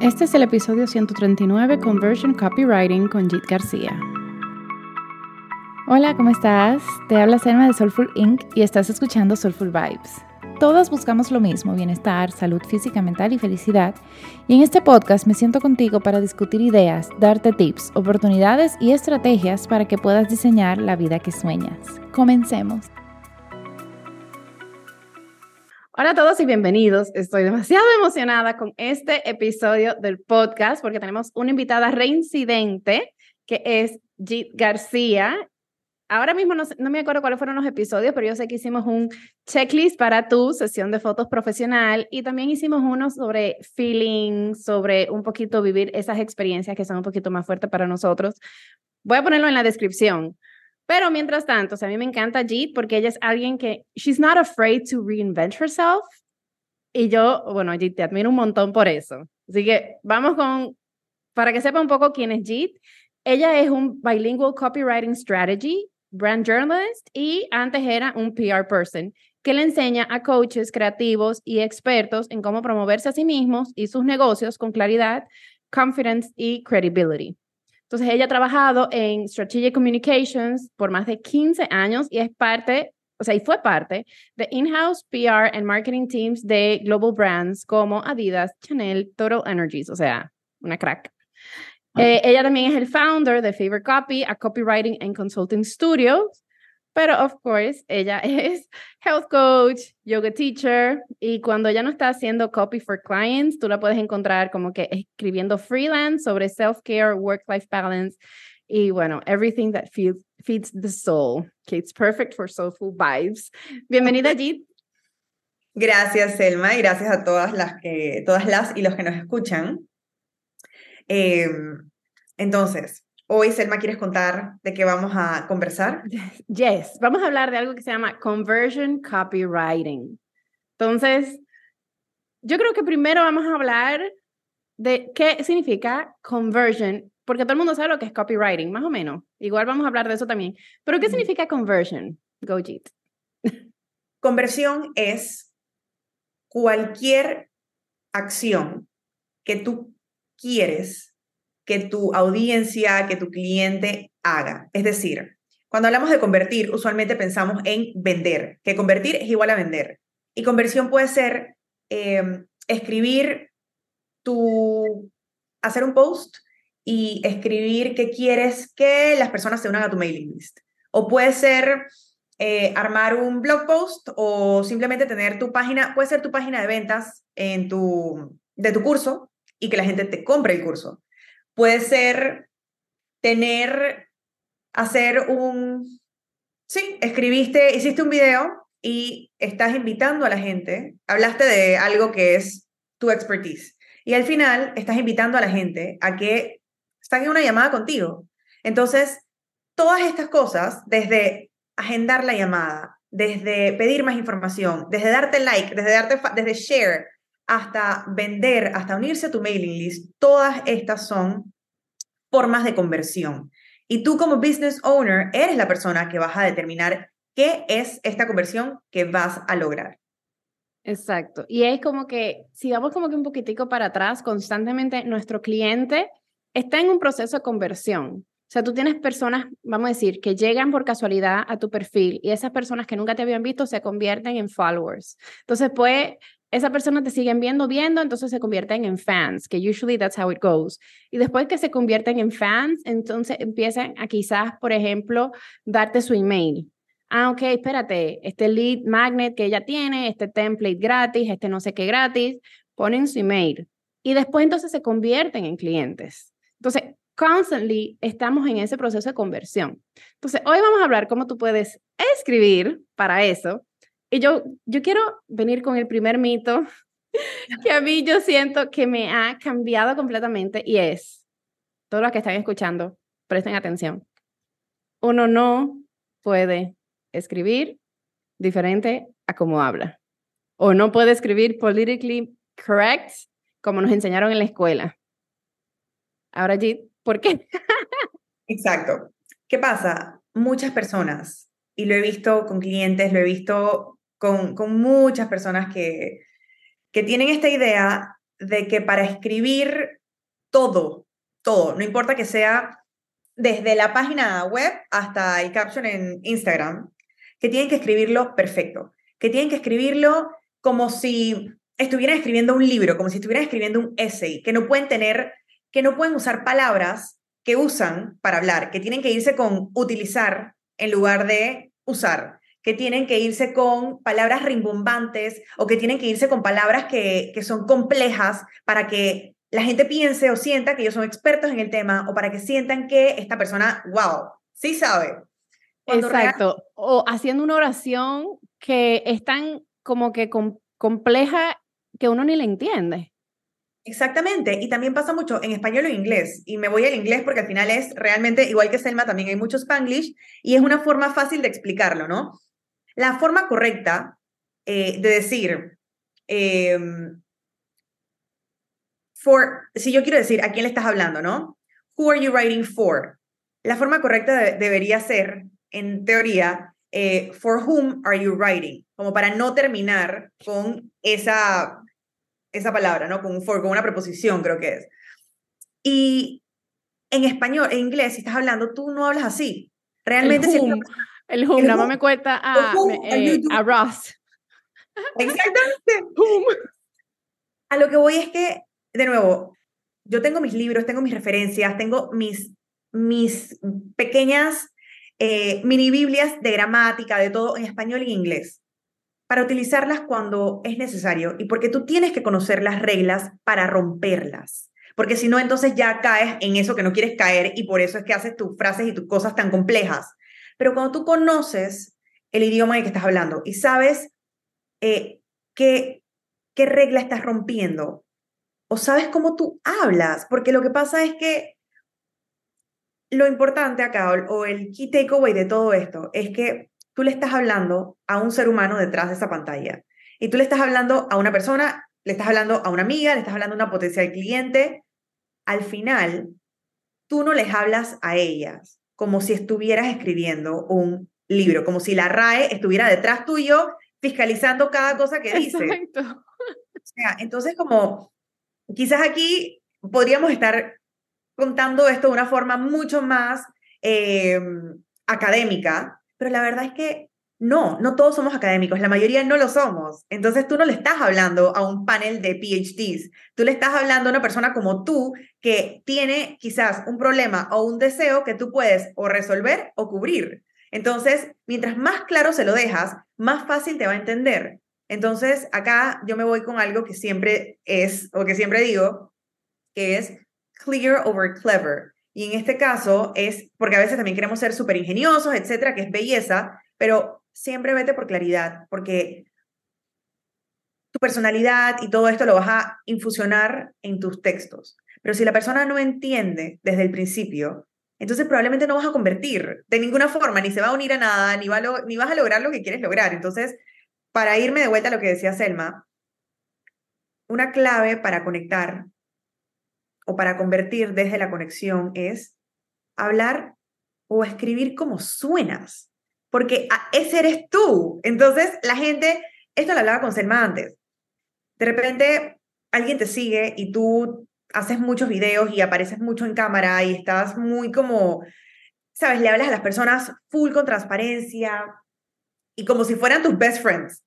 Este es el episodio 139 Conversion Copywriting con Jit García. Hola, ¿cómo estás? Te habla Selma de Soulful Inc. y estás escuchando Soulful Vibes. Todas buscamos lo mismo, bienestar, salud física, mental y felicidad. Y en este podcast me siento contigo para discutir ideas, darte tips, oportunidades y estrategias para que puedas diseñar la vida que sueñas. Comencemos. Hola a todos y bienvenidos. Estoy demasiado emocionada con este episodio del podcast porque tenemos una invitada reincidente que es Jit García. Ahora mismo no, no, me acuerdo cuáles fueron los episodios, pero yo sé que hicimos un checklist para tu sesión de fotos profesional y también hicimos uno sobre feeling, sobre un poquito vivir esas experiencias que son un poquito más fuertes para nosotros. Voy a ponerlo en la descripción. Pero mientras tanto, o sea, a mí me encanta Jeet porque ella es alguien que, she's not afraid to reinvent herself. Y yo, bueno, Jeet, te admiro un montón por eso. Así que vamos con, para que sepa un poco quién es Jeet. Ella es un bilingual copywriting strategy, brand journalist y antes era un PR person que le enseña a coaches creativos y expertos en cómo promoverse a sí mismos y sus negocios con claridad, confidence y credibility. Entonces, ella ha trabajado en Strategic Communications por más de 15 años y es parte, o sea, y fue parte de in-house PR and marketing teams de global brands como Adidas, Chanel, Total Energies, o sea, una crack. Eh, ella también es el founder de Favorite Copy, a copywriting and consulting studio, pero, of course, ella es health coach, yoga teacher, y cuando ella no está haciendo copy for clients, tú la puedes encontrar como que escribiendo freelance sobre self-care, work-life balance, y bueno, everything that feeds, feeds the soul, que it's perfect for soulful vibes. Bienvenida, Jit. Gracias, Selma, y gracias a todas las, que, todas las y los que nos escuchan. Eh, entonces, Hoy, Selma, ¿quieres contar de qué vamos a conversar? Yes, vamos a hablar de algo que se llama conversion copywriting. Entonces, yo creo que primero vamos a hablar de qué significa conversion, porque todo el mundo sabe lo que es copywriting, más o menos. Igual vamos a hablar de eso también. Pero ¿qué significa conversion? Go, Jeet. Conversión es cualquier acción que tú quieres que tu audiencia, que tu cliente haga. Es decir, cuando hablamos de convertir, usualmente pensamos en vender, que convertir es igual a vender. Y conversión puede ser em, escribir tu, hacer un post y escribir que quieres que las personas se unan a tu mailing list. O puede ser eh, armar un blog post o simplemente tener tu página, puede ser tu página de ventas en tu, de tu curso y que la gente te compre el curso. Puede ser tener, hacer un, sí, escribiste, hiciste un video y estás invitando a la gente, hablaste de algo que es tu expertise y al final estás invitando a la gente a que estén en una llamada contigo. Entonces, todas estas cosas, desde agendar la llamada, desde pedir más información, desde darte like, desde darte desde share, hasta vender, hasta unirse a tu mailing list, todas estas son formas de conversión. Y tú como business owner eres la persona que vas a determinar qué es esta conversión que vas a lograr. Exacto. Y es como que, si vamos como que un poquitico para atrás, constantemente nuestro cliente está en un proceso de conversión. O sea, tú tienes personas, vamos a decir, que llegan por casualidad a tu perfil y esas personas que nunca te habían visto se convierten en followers. Entonces, pues, esa persona te siguen viendo, viendo, entonces se convierten en fans, que usually that's how it goes. Y después que se convierten en fans, entonces empiezan a quizás, por ejemplo, darte su email. Ah, ok, espérate, este lead magnet que ella tiene, este template gratis, este no sé qué gratis, ponen su email. Y después entonces se convierten en clientes. Entonces, constantly estamos en ese proceso de conversión. Entonces, hoy vamos a hablar cómo tú puedes escribir para eso y yo, yo quiero venir con el primer mito que a mí yo siento que me ha cambiado completamente y es, todos los que están escuchando, presten atención. Uno no puede escribir diferente a como habla. O no puede escribir politically correct como nos enseñaron en la escuela. Ahora, Jit, ¿por qué? Exacto. ¿Qué pasa? Muchas personas, y lo he visto con clientes, lo he visto con, con muchas personas que, que tienen esta idea de que para escribir todo, todo, no importa que sea desde la página web hasta el caption en Instagram, que tienen que escribirlo perfecto, que tienen que escribirlo como si estuvieran escribiendo un libro, como si estuvieran escribiendo un essay, que no pueden tener, que no pueden usar palabras que usan para hablar, que tienen que irse con utilizar en lugar de usar, que tienen que irse con palabras rimbombantes o que tienen que irse con palabras que, que son complejas para que la gente piense o sienta que ellos son expertos en el tema o para que sientan que esta persona, wow, sí sabe. Exacto. O haciendo una oración que es tan como que compleja que uno ni le entiende. Exactamente, y también pasa mucho en español o inglés, y me voy al inglés porque al final es realmente, igual que Selma, también hay mucho spanglish, y es una forma fácil de explicarlo, ¿no? La forma correcta eh, de decir, em, for, si yo quiero decir a quién le estás hablando, ¿no? Who are you writing for? La forma correcta debería ser, en teoría, eh, for whom are you writing? Como para no terminar con esa, esa palabra, ¿no? Con for, con una preposición, creo que es. Y en español, en inglés, si estás hablando, tú no hablas así. Realmente. El whom, nada más me cuenta a, eh, a Ross. Exactamente. A lo que voy es que, de nuevo, yo tengo mis libros, tengo mis referencias, tengo mis, mis pequeñas eh, mini Biblias de gramática, de todo en español y inglés, para utilizarlas cuando es necesario y porque tú tienes que conocer las reglas para romperlas. Porque si no, entonces ya caes en eso que no quieres caer y por eso es que haces tus frases y tus cosas tan complejas. Pero cuando tú conoces el idioma en el que estás hablando y sabes eh, qué, qué regla estás rompiendo o sabes cómo tú hablas, porque lo que pasa es que lo importante acá, o el key takeaway de todo esto, es que tú le estás hablando a un ser humano detrás de esa pantalla. Y tú le estás hablando a una persona, le estás hablando a una amiga, le estás hablando a una potencial cliente. Al final, tú no les hablas a ellas como si estuvieras escribiendo un libro, como si la RAE estuviera detrás tuyo fiscalizando cada cosa que dice. Exacto. O sea, entonces como quizás aquí podríamos estar contando esto de una forma mucho más em, académica, pero la verdad es que no, no todos somos académicos, la mayoría no lo somos. Entonces tú no le estás hablando a un panel de PhDs, tú le estás hablando a una persona como tú que tiene quizás un problema o un deseo que tú puedes o resolver o cubrir. Entonces, mientras más claro se lo dejas, más fácil te va a entender. Entonces, acá yo me voy con algo que siempre es, o que siempre digo, que es clear over clever. Y en este caso es porque a veces también queremos ser súper ingeniosos, etcétera, que es belleza, pero siempre vete por claridad, porque tu personalidad y todo esto lo vas a infusionar en tus textos. Pero si la persona no entiende desde el principio, entonces probablemente no vas a convertir de ninguna forma, ni se va a unir a nada, ni, va ni vas a lograr lo que quieres lograr. Entonces, para irme de vuelta a lo que decía Selma, una clave para conectar o para convertir desde la conexión es hablar o escribir como suenas, porque ese eres tú. Entonces, la gente, esto lo hablaba con Selma antes, de repente alguien te sigue y tú haces muchos videos y apareces mucho en cámara y estás muy como, sabes, le hablas a las personas full con transparencia y como si fueran tus best friends.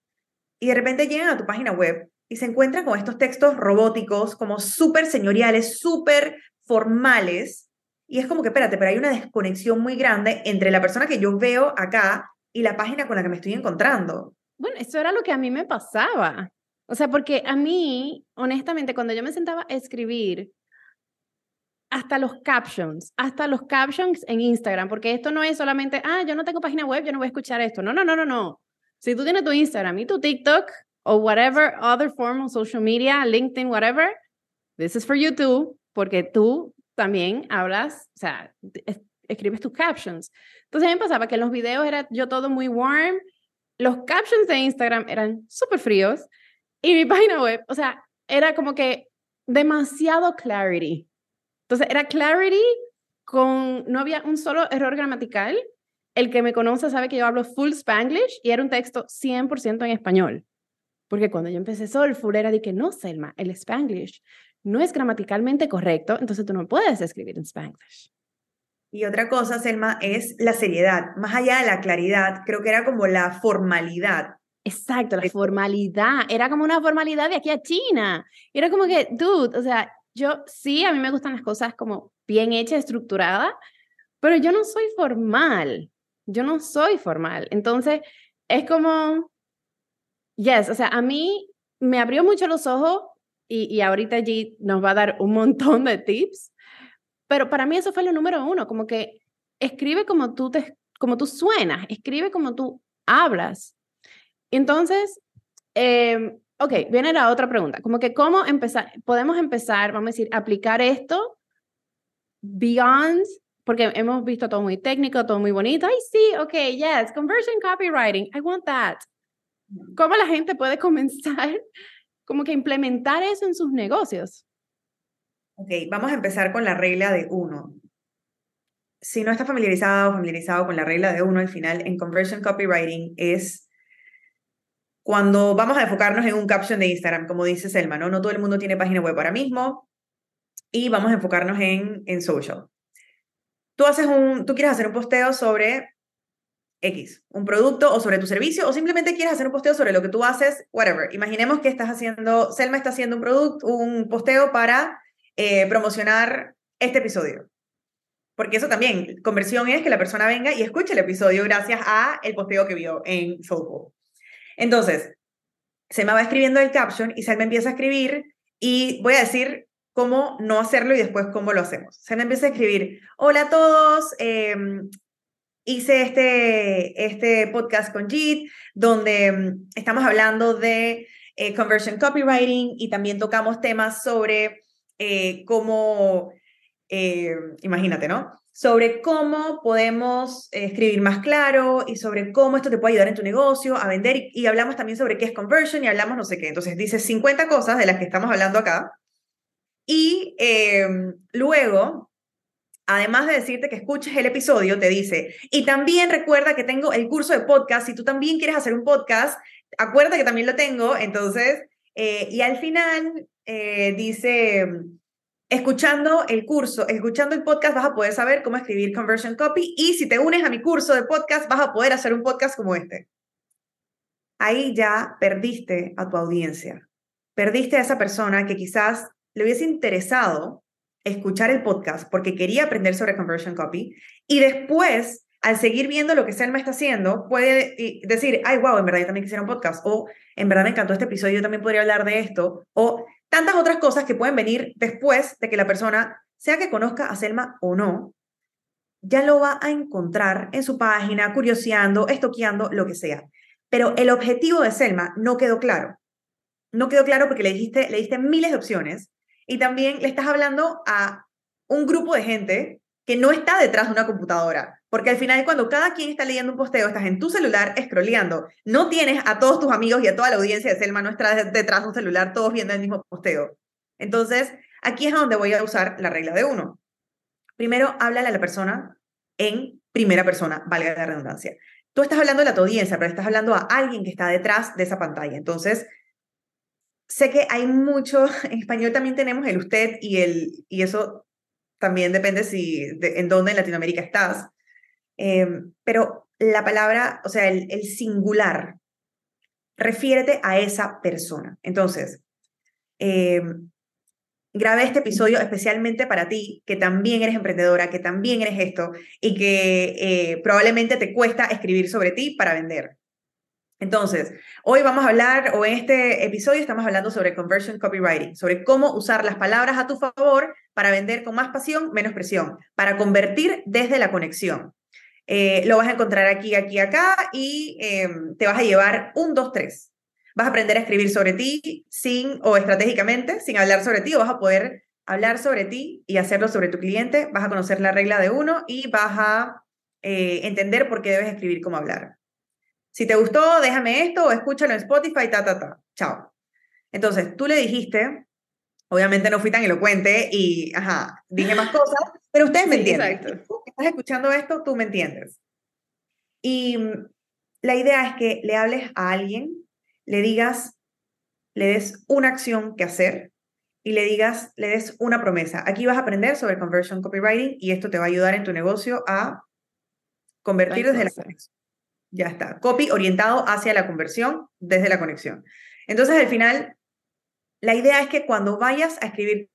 Y de repente llegan a tu página web y se encuentran con estos textos robóticos, como súper señoriales, súper formales. Y es como que, espérate, pero hay una desconexión muy grande entre la persona que yo veo acá y la página con la que me estoy encontrando. Bueno, eso era lo que a mí me pasaba. O sea, porque a mí, honestamente, cuando yo me sentaba a escribir, hasta los captions, hasta los captions en Instagram, porque esto no es solamente, ah, yo no tengo página web, yo no voy a escuchar esto. No, no, no, no, no. Si tú tienes tu Instagram y tu TikTok, o whatever other form of social media, LinkedIn, whatever, this is for you too, porque tú también hablas, o sea, escribes tus captions. Entonces a mí me pasaba que en los videos era yo todo muy warm, los captions de Instagram eran súper fríos y mi página web, o sea, era como que demasiado clarity. Entonces era clarity con, no había un solo error gramatical. El que me conoce sabe que yo hablo full Spanglish y era un texto 100% en español. Porque cuando yo empecé Soulful era de que no, Selma, el Spanglish no es gramaticalmente correcto, entonces tú no puedes escribir en Spanglish. Y otra cosa, Selma, es la seriedad. Más allá de la claridad, creo que era como la formalidad. Exacto, la formalidad. Era como una formalidad de aquí a China. Era como que, dude, o sea, yo sí, a mí me gustan las cosas como bien hechas, estructuradas, pero yo no soy formal. Yo no soy formal. Entonces, es como, yes, o sea, a mí me abrió mucho los ojos y, ahorita allí nos va a dar un montón de tips, pero para mí eso fue lo número uno, como que escribe como tú, te, como tú suenas, escribe como tú hablas. Entonces, eh, ok, viene la otra pregunta, como que cómo empezar, podemos empezar, vamos a decir, aplicar esto beyond, porque hemos visto todo muy técnico, todo muy bonito, ay sí, ok, yes, conversion copywriting, I want that. ¿Cómo la gente puede comenzar como que implementar eso en sus negocios? Ok, vamos a empezar con la regla de uno. Si no está familiarizado o familiarizado con la regla de uno, al final en conversion copywriting es cuando vamos a enfocarnos en un caption de Instagram, como dice Selma, ¿no? No todo el mundo tiene página web ahora mismo y vamos a enfocarnos en, en social. Tú, haces un, tú quieres hacer un posteo sobre X, un producto o sobre tu servicio, o simplemente quieres hacer un posteo sobre lo que tú haces, whatever. Imaginemos que estás haciendo, Selma está haciendo un producto, un posteo para eh, promocionar este episodio. Porque eso también, conversión es que la persona venga y escuche el episodio gracias a el posteo que vio en Soulful. Entonces, se me va escribiendo el caption y se me empieza a escribir y voy a decir cómo no hacerlo y después cómo lo hacemos. Se me empieza a escribir, hola a todos, em, hice este, este podcast con Jit, donde em, estamos hablando de eh, conversion copywriting y también tocamos temas sobre eh, cómo, eh, imagínate, ¿no? sobre cómo podemos escribir más claro y sobre cómo esto te puede ayudar en tu negocio a vender y, hablamos también sobre qué es conversion y hablamos no sé qué. Entonces dice 50 cosas de las que estamos hablando acá y em, luego, además de decirte que escuches el episodio, te dice, y también recuerda que tengo el curso de podcast, si tú también quieres hacer un podcast, acuérdate que también lo tengo, entonces, eh, y al final eh, dice escuchando el curso, escuchando el podcast, vas a poder saber cómo escribir conversion copy y si te unes a mi curso de podcast, vas a poder hacer un podcast como este. Ahí ya perdiste a tu audiencia. Perdiste a esa persona que quizás le hubiese interesado escuchar el podcast porque quería aprender sobre conversion copy y después, al seguir viendo lo que Selma está haciendo, puede decir, ay, wow, en verdad yo también quisiera un podcast o en verdad me encantó este episodio, yo también podría hablar de esto o tantas otras cosas que pueden venir después de que la persona, sea que conozca a Selma o no, ya lo va a encontrar en su página, curioseando, estoqueando, lo que sea. Pero el objetivo de Selma no quedó claro. No quedó claro porque le dijiste, le diste miles de opciones y también le estás hablando a un grupo de gente que no está detrás de una computadora. Porque al final, cuando cada quien está leyendo un posteo, estás en tu celular scrolleando. No tienes a todos tus amigos y a toda la audiencia de Selma no está detrás de un celular, todos viendo el mismo posteo. Entonces, aquí es donde voy a usar la regla de uno. Primero, háblale a la persona en primera persona, valga la redundancia. Tú estás hablando de la tu audiencia, pero estás hablando a alguien que está detrás de esa pantalla. Entonces, sé que hay mucho, en español también tenemos el usted y el, y eso también depende si, en dónde en Latinoamérica estás. Em, pero la palabra, o sea, el, singular, refiérete a esa persona. Entonces, em, grabé este episodio especialmente para ti, que también eres emprendedora, que también eres esto y que eh, probablemente te cuesta escribir sobre ti para vender. Entonces, hoy vamos a hablar, o en este episodio estamos hablando sobre conversion copywriting, sobre cómo usar las palabras a tu favor para vender con más pasión, menos presión, para convertir desde la conexión. Eh, lo vas a encontrar aquí, aquí, acá y em, te vas a llevar un, dos, tres. Vas a aprender a escribir sobre ti sin, o estratégicamente, sin hablar sobre ti, o vas a poder hablar sobre ti y hacerlo sobre tu cliente. Vas a conocer la regla de uno y vas a eh, entender por qué debes escribir cómo hablar. Si te gustó, déjame esto o escúchalo en Spotify, ta, ta, ta. Chao. Entonces, tú le dijiste, obviamente no fui tan elocuente y, ajá, dije más cosas, pero ustedes me entienden. Exacto. Tú estás escuchando esto, tú me entiendes. Y mm, la idea es que le hables a alguien, le digas le des una acción que hacer y le digas, le des una promesa. Aquí vas a aprender sobre conversion copywriting y esto te va a ayudar en tu negocio a convertir desde la conexión. Ya está. Copy orientado hacia la conversión desde la conexión. Entonces, al final, la idea es que cuando vayas a escribir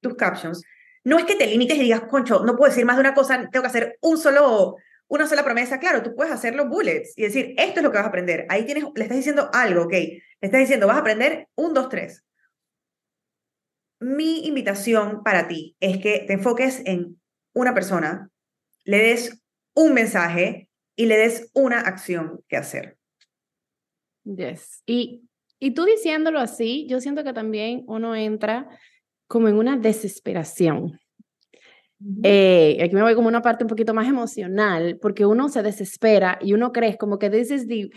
tus captions, no es que te limites y digas, concho, no puedo decir más de una cosa, tengo que hacer un solo, una sola promesa. Claro, tú puedes hacer los bullets y decir, esto es lo que vas a aprender. Ahí tienes, le estás diciendo algo, ¿ok? Le estás diciendo, vas a aprender un, dos, tres. Mi invitación para ti es que te enfoques en una persona, le des un mensaje y le des una acción que hacer. Yes. Y, y tú diciéndolo así, yo siento que también uno entra como en una desesperación. Eh, aquí me voy como una parte un poquito más emocional, porque uno se desespera y uno cree como que this is the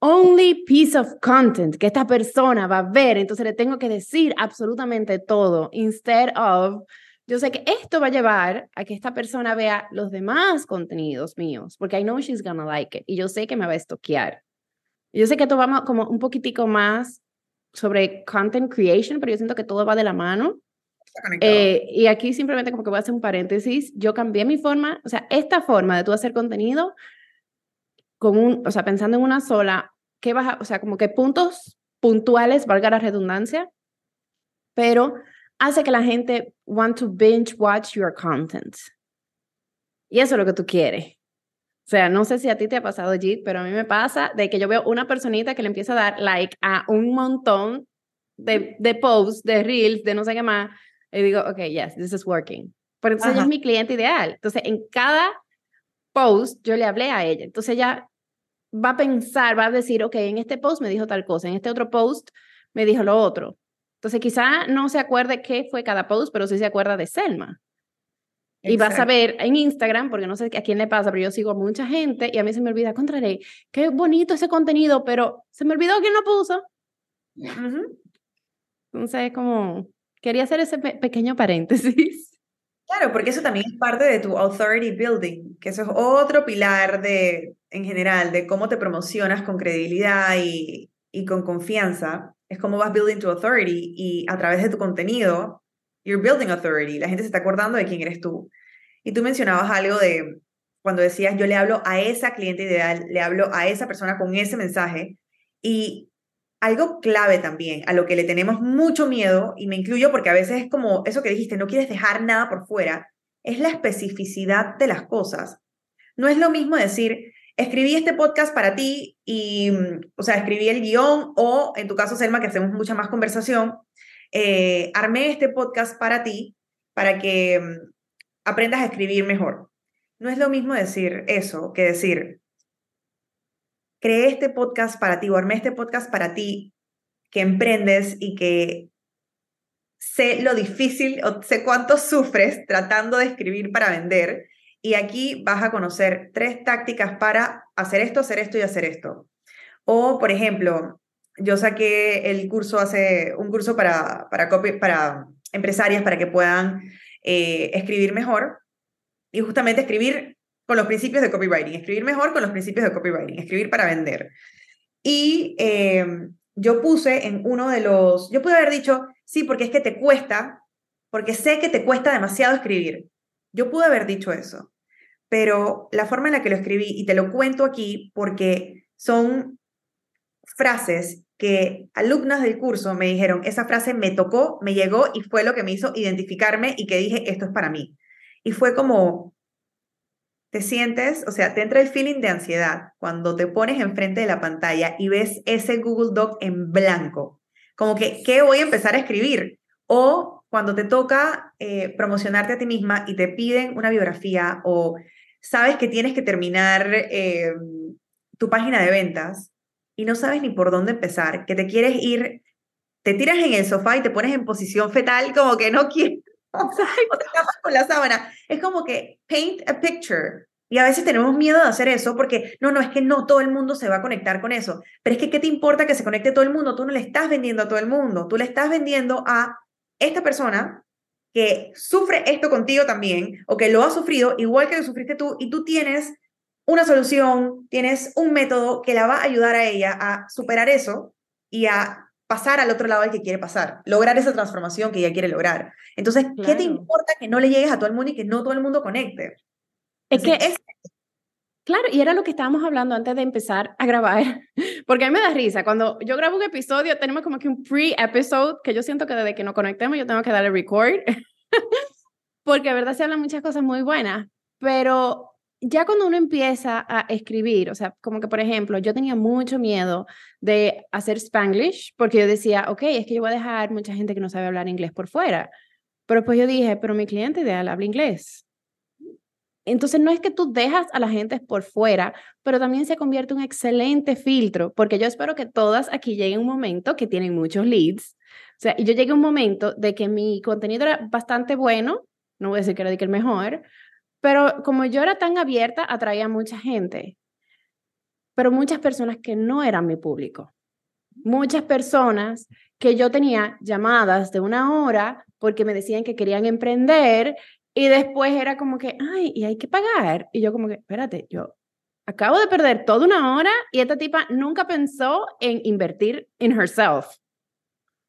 only piece of content que esta persona va a ver, entonces le tengo que decir absolutamente todo, instead of, yo sé que esto va a llevar a que esta persona vea los demás contenidos míos, porque I know she's gonna like it, y yo sé que me va a estoquear. Yo sé que esto va como un poquitico más sobre content creation, pero yo siento que todo va de la mano. Eh, y aquí simplemente como que voy a hacer un paréntesis, yo cambié mi forma, o sea, esta forma de tú hacer contenido, con un, o sea, pensando en una sola, ¿qué vas a, o sea, como que puntos puntuales, valga la redundancia, pero hace que la gente want to binge watch your content. Y eso es lo que tú quieres. O sea, no sé si a ti te ha pasado, Jit, pero a mí me pasa de que yo veo una personita que le empieza a dar like a un montón de, de posts, de reels, de no sé qué más, y digo, ok, yes, this is working. Pero entonces ella es mi cliente ideal. Entonces, en cada post yo le hablé a ella. Entonces ella va a pensar, va a decir, ok, en este post me dijo tal cosa, en este otro post me dijo lo otro. Entonces quizá no se acuerde qué fue cada post, pero sí se acuerda de Selma. Y vas a ver en Instagram, porque no sé a quién le pasa, pero yo sigo a mucha gente y a mí se me olvida, contraré, qué bonito ese contenido, pero se me olvidó quién lo puso. Entonces, como, quería hacer ese pequeño paréntesis. Claro, porque eso también es parte de tu authority building, que eso es otro pilar de, en general, de cómo te promocionas con credibilidad y, y con confianza. Es cómo vas building tu authority y a través de tu contenido, you're building authority. La gente se está acordando de quién eres tú. Y tú mencionabas algo de cuando decías, yo le hablo a esa cliente ideal, le hablo a esa persona con ese mensaje. Y algo clave también, a lo que le tenemos mucho miedo, y me incluyo porque a veces es como eso que dijiste, no quieres dejar nada por fuera, es la especificidad de las cosas. No es lo mismo decir, escribí este podcast para ti y, mm, o sea, escribí el guion o, en tu caso, Selma, que hacemos mucha más conversación, eh, armé este podcast para ti, para que mm, aprendas a escribir mejor. No es lo mismo decir eso que decir, creé este podcast para ti o armé este podcast para ti que emprendes y que sé lo difícil o sé cuánto sufres tratando de escribir para vender. Y aquí vas a conocer tres tácticas para hacer esto, hacer esto y hacer esto. O, por ejemplo, yo saqué el curso hace un curso para, para, para empresarias para que puedan eh, escribir mejor y justamente escribir con los principios de copywriting, escribir mejor con los principios de copywriting, escribir para vender. Y em, yo puse en uno de los, yo pude haber dicho, sí, porque es que te cuesta, porque sé que te cuesta demasiado escribir. Yo pude haber dicho eso, pero la forma en la que lo escribí, y te lo cuento aquí porque son frases que alumnas del curso me dijeron, esa frase me tocó, me llegó y fue lo que me hizo identificarme y que dije, esto es para mí. Y fue como, te sientes, o sea, te entra el feeling de ansiedad cuando te pones enfrente de la pantalla y ves ese Google Doc en blanco, como que, ¿qué voy a empezar a escribir? O cuando te toca eh, promocionarte a ti misma y te piden una biografía o sabes que tienes que terminar eh, tu página de ventas y no sabes ni por dónde empezar, que te quieres ir, te tiras en el sofá y te pones en posición fetal como que no quieres o te tapas con la sábana. Es como que paint a picture. Y a veces tenemos miedo de hacer eso porque no, no, es que no todo el mundo se va a conectar con eso. Pero es que, ¿qué te importa que se conecte todo el mundo? Tú no le estás vendiendo a todo el mundo. Tú le estás vendiendo a esta persona que sufre esto contigo también o que lo ha sufrido igual que lo sufriste tú y tú tienes una solución, tienes un método que la va a ayudar a ella a superar eso y a pasar al otro lado al que quiere pasar, lograr esa transformación que ella quiere lograr. Entonces, ¿qué te importa que no le llegues a todo el mundo y que no todo el mundo conecte? Es que es... Claro, y era lo que estábamos hablando antes de empezar a grabar, porque a mí me da risa. Cuando yo grabo un episodio, tenemos como que un pre-episode que yo siento que desde que nos conectemos yo tengo que darle record, porque de verdad se hablan muchas cosas muy buenas, pero ya cuando uno empieza a escribir, o sea, como que por ejemplo, yo tenía mucho miedo de hacer spanglish porque yo decía, ok, es que yo voy a dejar mucha gente que no sabe hablar inglés por fuera. Pero pues yo dije, pero mi cliente ideal habla inglés. Entonces no es que tú dejas a la gente por fuera, pero también se convierte en un excelente filtro, porque yo espero que todas aquí lleguen un momento que tienen muchos leads. O sea, yo llegué un momento de que mi contenido era bastante bueno, no voy a decir que era el mejor, pero como yo era tan abierta, atraía a mucha gente, pero muchas personas que no eran mi público. Muchas personas que yo tenía llamadas de una hora porque me decían que querían emprender y después era como que, ay, y hay que pagar. Y yo como que, espérate, yo acabo de perder toda una hora y esta tipa nunca pensó en invertir en herself.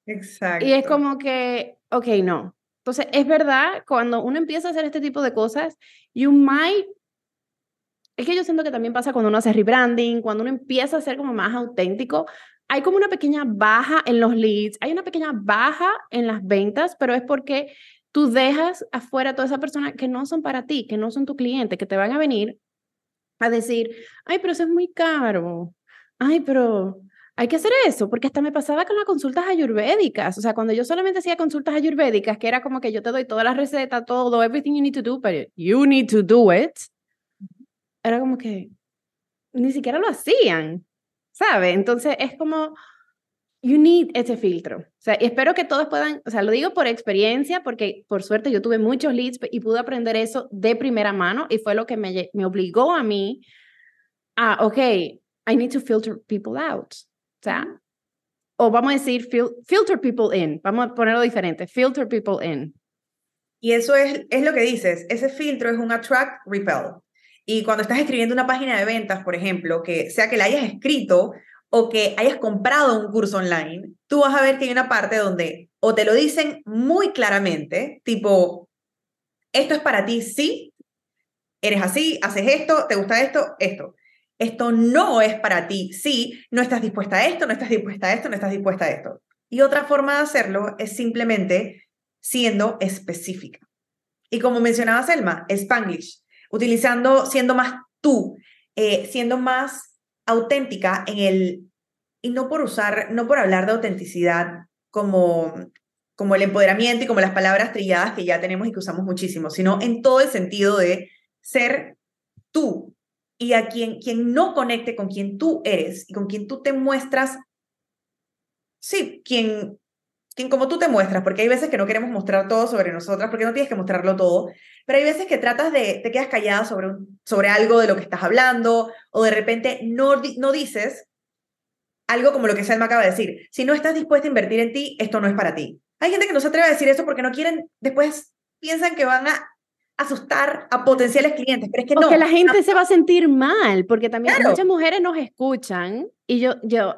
Exacto. Y es como que, ok, no. Entonces, es verdad, cuando uno empieza a hacer este tipo de cosas, you might... Es que yo siento que también pasa cuando uno hace rebranding, cuando uno empieza a ser como más auténtico, hay como una pequeña baja en los leads, hay una pequeña baja en las ventas, pero es porque tú dejas afuera a toda esa persona que no son para ti, que no son tu cliente, que te van a venir a decir, ay, pero eso es muy caro, ay, pero hay que hacer eso, porque hasta me pasaba con las consultas ayurvédicas, o sea, cuando yo solamente hacía consultas ayurvédicas, que era como que yo te doy toda la receta, todo, everything you need to do, but you need to do it, era como que ni siquiera lo hacían, ¿sabe? Entonces es como, you need ese filtro. O sea, y espero que todos puedan, o sea, lo digo por experiencia, porque por suerte yo tuve muchos leads y pude aprender eso de primera mano y fue lo que me, me obligó a mí a, ok, I need to filter people out. O sea, o vamos a decir filter people in, vamos a ponerlo diferente, filter people in. Y eso es, es lo que dices, ese filtro es un attract, repel. Y cuando estás escribiendo una página de ventas, por ejemplo, que sea que la hayas escrito o que hayas comprado un curso online, tú vas a ver que hay una parte donde o te lo dicen muy claramente, tipo, esto es para ti, sí, eres así, haces esto, te gusta esto, esto esto no es para ti sí, no estás dispuesta a esto, no estás dispuesta a esto, no estás dispuesta a esto. Y otra forma de hacerlo es simplemente siendo específica. Y como mencionaba Selma, Spanglish, utilizando, siendo más tú, eh, siendo más auténtica en el, y no por usar, no por hablar de autenticidad como, como el empoderamiento y como las palabras trilladas que ya tenemos y que usamos muchísimo, sino en todo el sentido de ser tú, y a quien, quien no conecte con quien tú eres y con quien tú te muestras, sí, quien, quien como tú te muestras, porque hay veces que no queremos mostrar todo sobre nosotras, porque no tienes que mostrarlo todo, pero hay veces que tratas de, te quedas callada sobre, sobre algo de lo que estás hablando, o de repente no, no dices algo como lo que Selma acaba de decir, si no estás dispuesta a invertir en ti, esto no es para ti. Hay gente que no se atreve a decir eso porque no quieren, después piensan que van a asustar a potenciales clientes, pero es que no. Porque la gente se va a sentir mal, porque también muchas mujeres nos escuchan y yo, yo,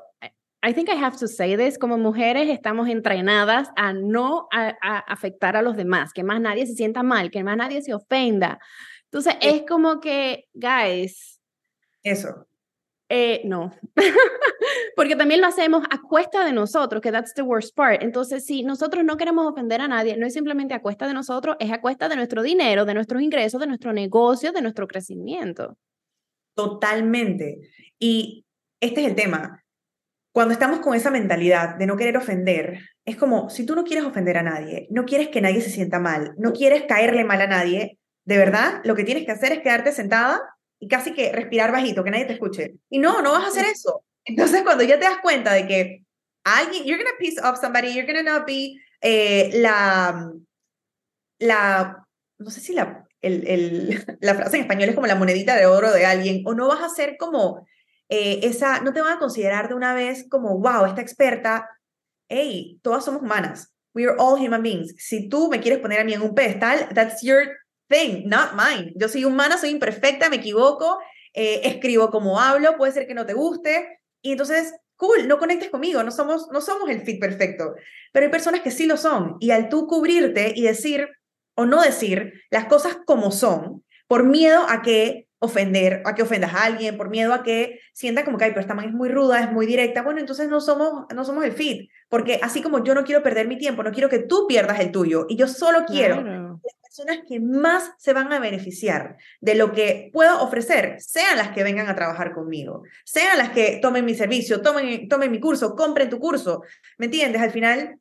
I think I have to say this, como mujeres estamos entrenadas a no a, afectar a los demás, que más nadie se sienta mal, que más nadie se ofenda. Entonces es como que, guys. Eso. Eh, no, porque también lo hacemos a cuesta de nosotros, que that's the worst part. Entonces, si nosotros no queremos ofender a nadie, no es simplemente a cuesta de nosotros, es a cuesta de nuestro dinero, de nuestros ingresos, de nuestro negocio, de nuestro crecimiento. Totalmente. Y este es el tema. Cuando estamos con esa mentalidad de no querer ofender, es como, si tú no quieres ofender a nadie, no quieres que nadie se sienta mal, no quieres caerle mal a nadie, de verdad, lo que tienes que hacer es quedarte sentada y casi que respirar bajito, que nadie te escuche. Y no, no vas a hacer eso. Entonces, cuando ya te das cuenta de que alguien, you're to piss off somebody, you're to not be eh, la, la, no sé si la, el, el, la frase en español es como la monedita de oro de alguien, o no vas a ser como eh, esa, no te van a considerar de una vez como, wow, esta experta, hey, todas somos humanas. We are all human beings. Si tú me quieres poner a mí en un pedestal, that's your thing, not mine. Yo soy humana, soy imperfecta, me equivoco, eh, escribo como hablo, puede ser que no te guste. Y entonces cool, no conectes conmigo, no somos, no somos el fit perfecto, pero hay personas que sí lo son y al tú cubrirte y decir o no decir las cosas como son, por miedo a que ofender, a que ofendas a alguien, por miedo a que sienta como que, ay, pero esta man es muy ruda, es muy directa, bueno, entonces no somos, no somos el fit, porque así como yo no quiero perder mi tiempo, no quiero que tú pierdas el tuyo, y yo solo quiero que las personas que más se van a beneficiar de lo que puedo ofrecer sean las que vengan a trabajar conmigo, sean las que tomen mi servicio, tomen, tomen mi curso, compren tu curso, ¿me entiendes? Al final,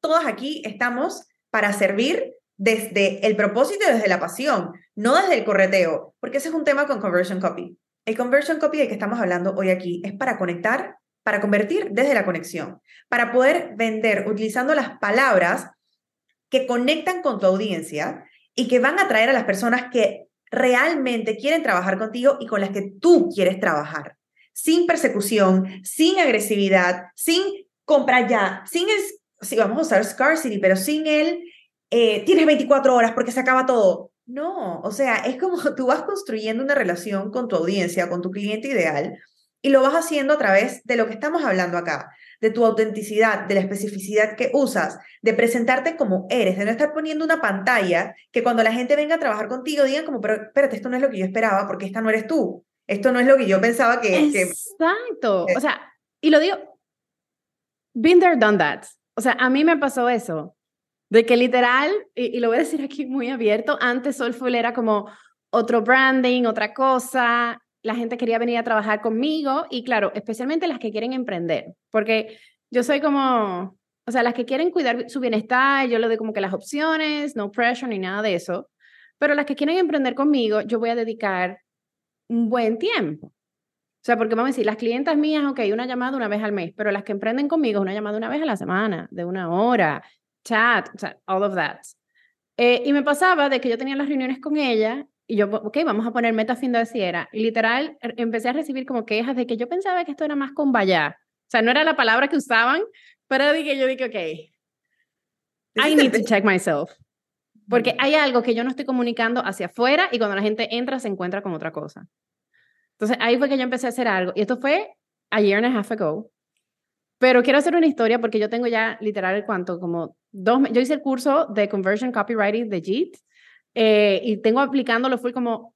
todas aquí estamos para servir desde el propósito desde la pasión, no desde el correteo, porque ese es un tema con conversion copy. El conversion copy de que estamos hablando hoy aquí es para conectar, para convertir desde la conexión, para poder vender utilizando las palabras que conectan con tu audiencia y que van a atraer a las personas que realmente quieren trabajar contigo y con las que tú quieres trabajar. Sin persecución, sin agresividad, sin comprar ya, sin el, si vamos a usar scarcity, pero sin el eh, tienes 24 horas porque se acaba todo. No, o sea, es como tú vas construyendo una relación con tu audiencia, con tu cliente ideal, y lo vas haciendo a través de lo que estamos hablando acá, de tu autenticidad, de la especificidad que usas, de presentarte como eres, de no estar poniendo una pantalla que cuando la gente venga a trabajar contigo digan como, pero espérate, esto no es lo que yo esperaba porque esta no eres tú. Esto no es lo que yo pensaba que... Exacto. o sea, y lo digo, been there, done that. O sea, a mí me pasó eso. De que literal, y, lo voy a decir aquí muy abierto, antes Soulful era como otro branding, otra cosa, la gente quería venir a trabajar conmigo y claro, especialmente las que quieren emprender, porque yo soy como, o sea, las que quieren cuidar su bienestar, yo le doy como que las opciones, no pressure ni nada de eso, pero las que quieren emprender conmigo, yo voy a dedicar un buen tiempo. O sea, porque vamos a decir, las clientas mías, ok, una llamada una vez al mes, pero las que emprenden conmigo, una llamada una vez a la semana, de una hora, chat, all of that. Eh, y me pasaba de que yo tenía las reuniones con ella y yo, ok, vamos a poner meta fin de sierra. Y literal, er, empecé a recibir como quejas de que yo pensaba que esto era más con vaya. O sea, no era la palabra que usaban, pero dije, yo dije, ok, I need to check myself. Porque hay algo que yo no estoy comunicando hacia afuera y cuando la gente entra se encuentra con otra cosa. Entonces ahí fue que yo empecé a hacer algo. Y esto fue a year and a half ago. Pero quiero hacer una historia porque yo tengo ya literal cuánto, como dos, yo hice el curso de Conversion Copywriting de JIT eh, y tengo aplicándolo fue como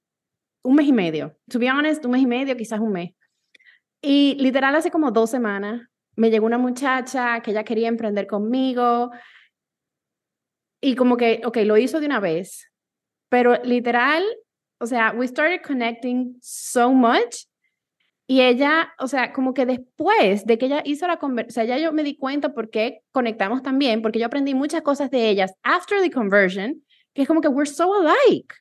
un mes y medio. To be honest, un mes y medio, quizás un mes. Y literal hace como dos semanas me llegó una muchacha que ella quería emprender conmigo y como que, ok, lo hizo de una vez, pero literal, o sea, we started connecting so much y ella, o sea, como que después de que ella hizo la conversión, o sea, ya yo me di cuenta por qué conectamos también, porque yo aprendí muchas cosas de ellas after the conversion, que es como que we're so alike.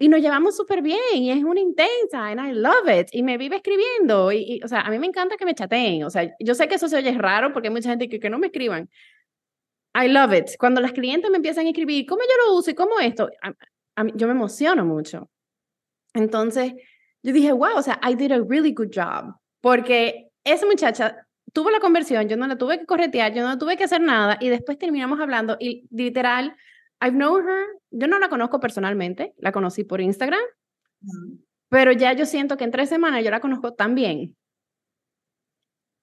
Y nos llevamos súper bien, y es una intensa, and I love it. Y me vive escribiendo, y, o sea, a mí me encanta que me chateen. O sea, yo sé que eso se oye raro porque hay mucha gente que, que no me escriban. I love it. Cuando las clientes me empiezan a escribir, ¿cómo yo lo uso y cómo esto? a mí, yo me emociono mucho. Entonces, yo dije, wow, o sea, I did a really good job. Porque esa muchacha tuvo la conversión, yo no la tuve que corretear, yo no tuve que hacer nada y después terminamos hablando y literal, I've known her, yo no la conozco personalmente, la conocí por Instagram, pero ya yo siento que en tres semanas yo la conozco tan bien.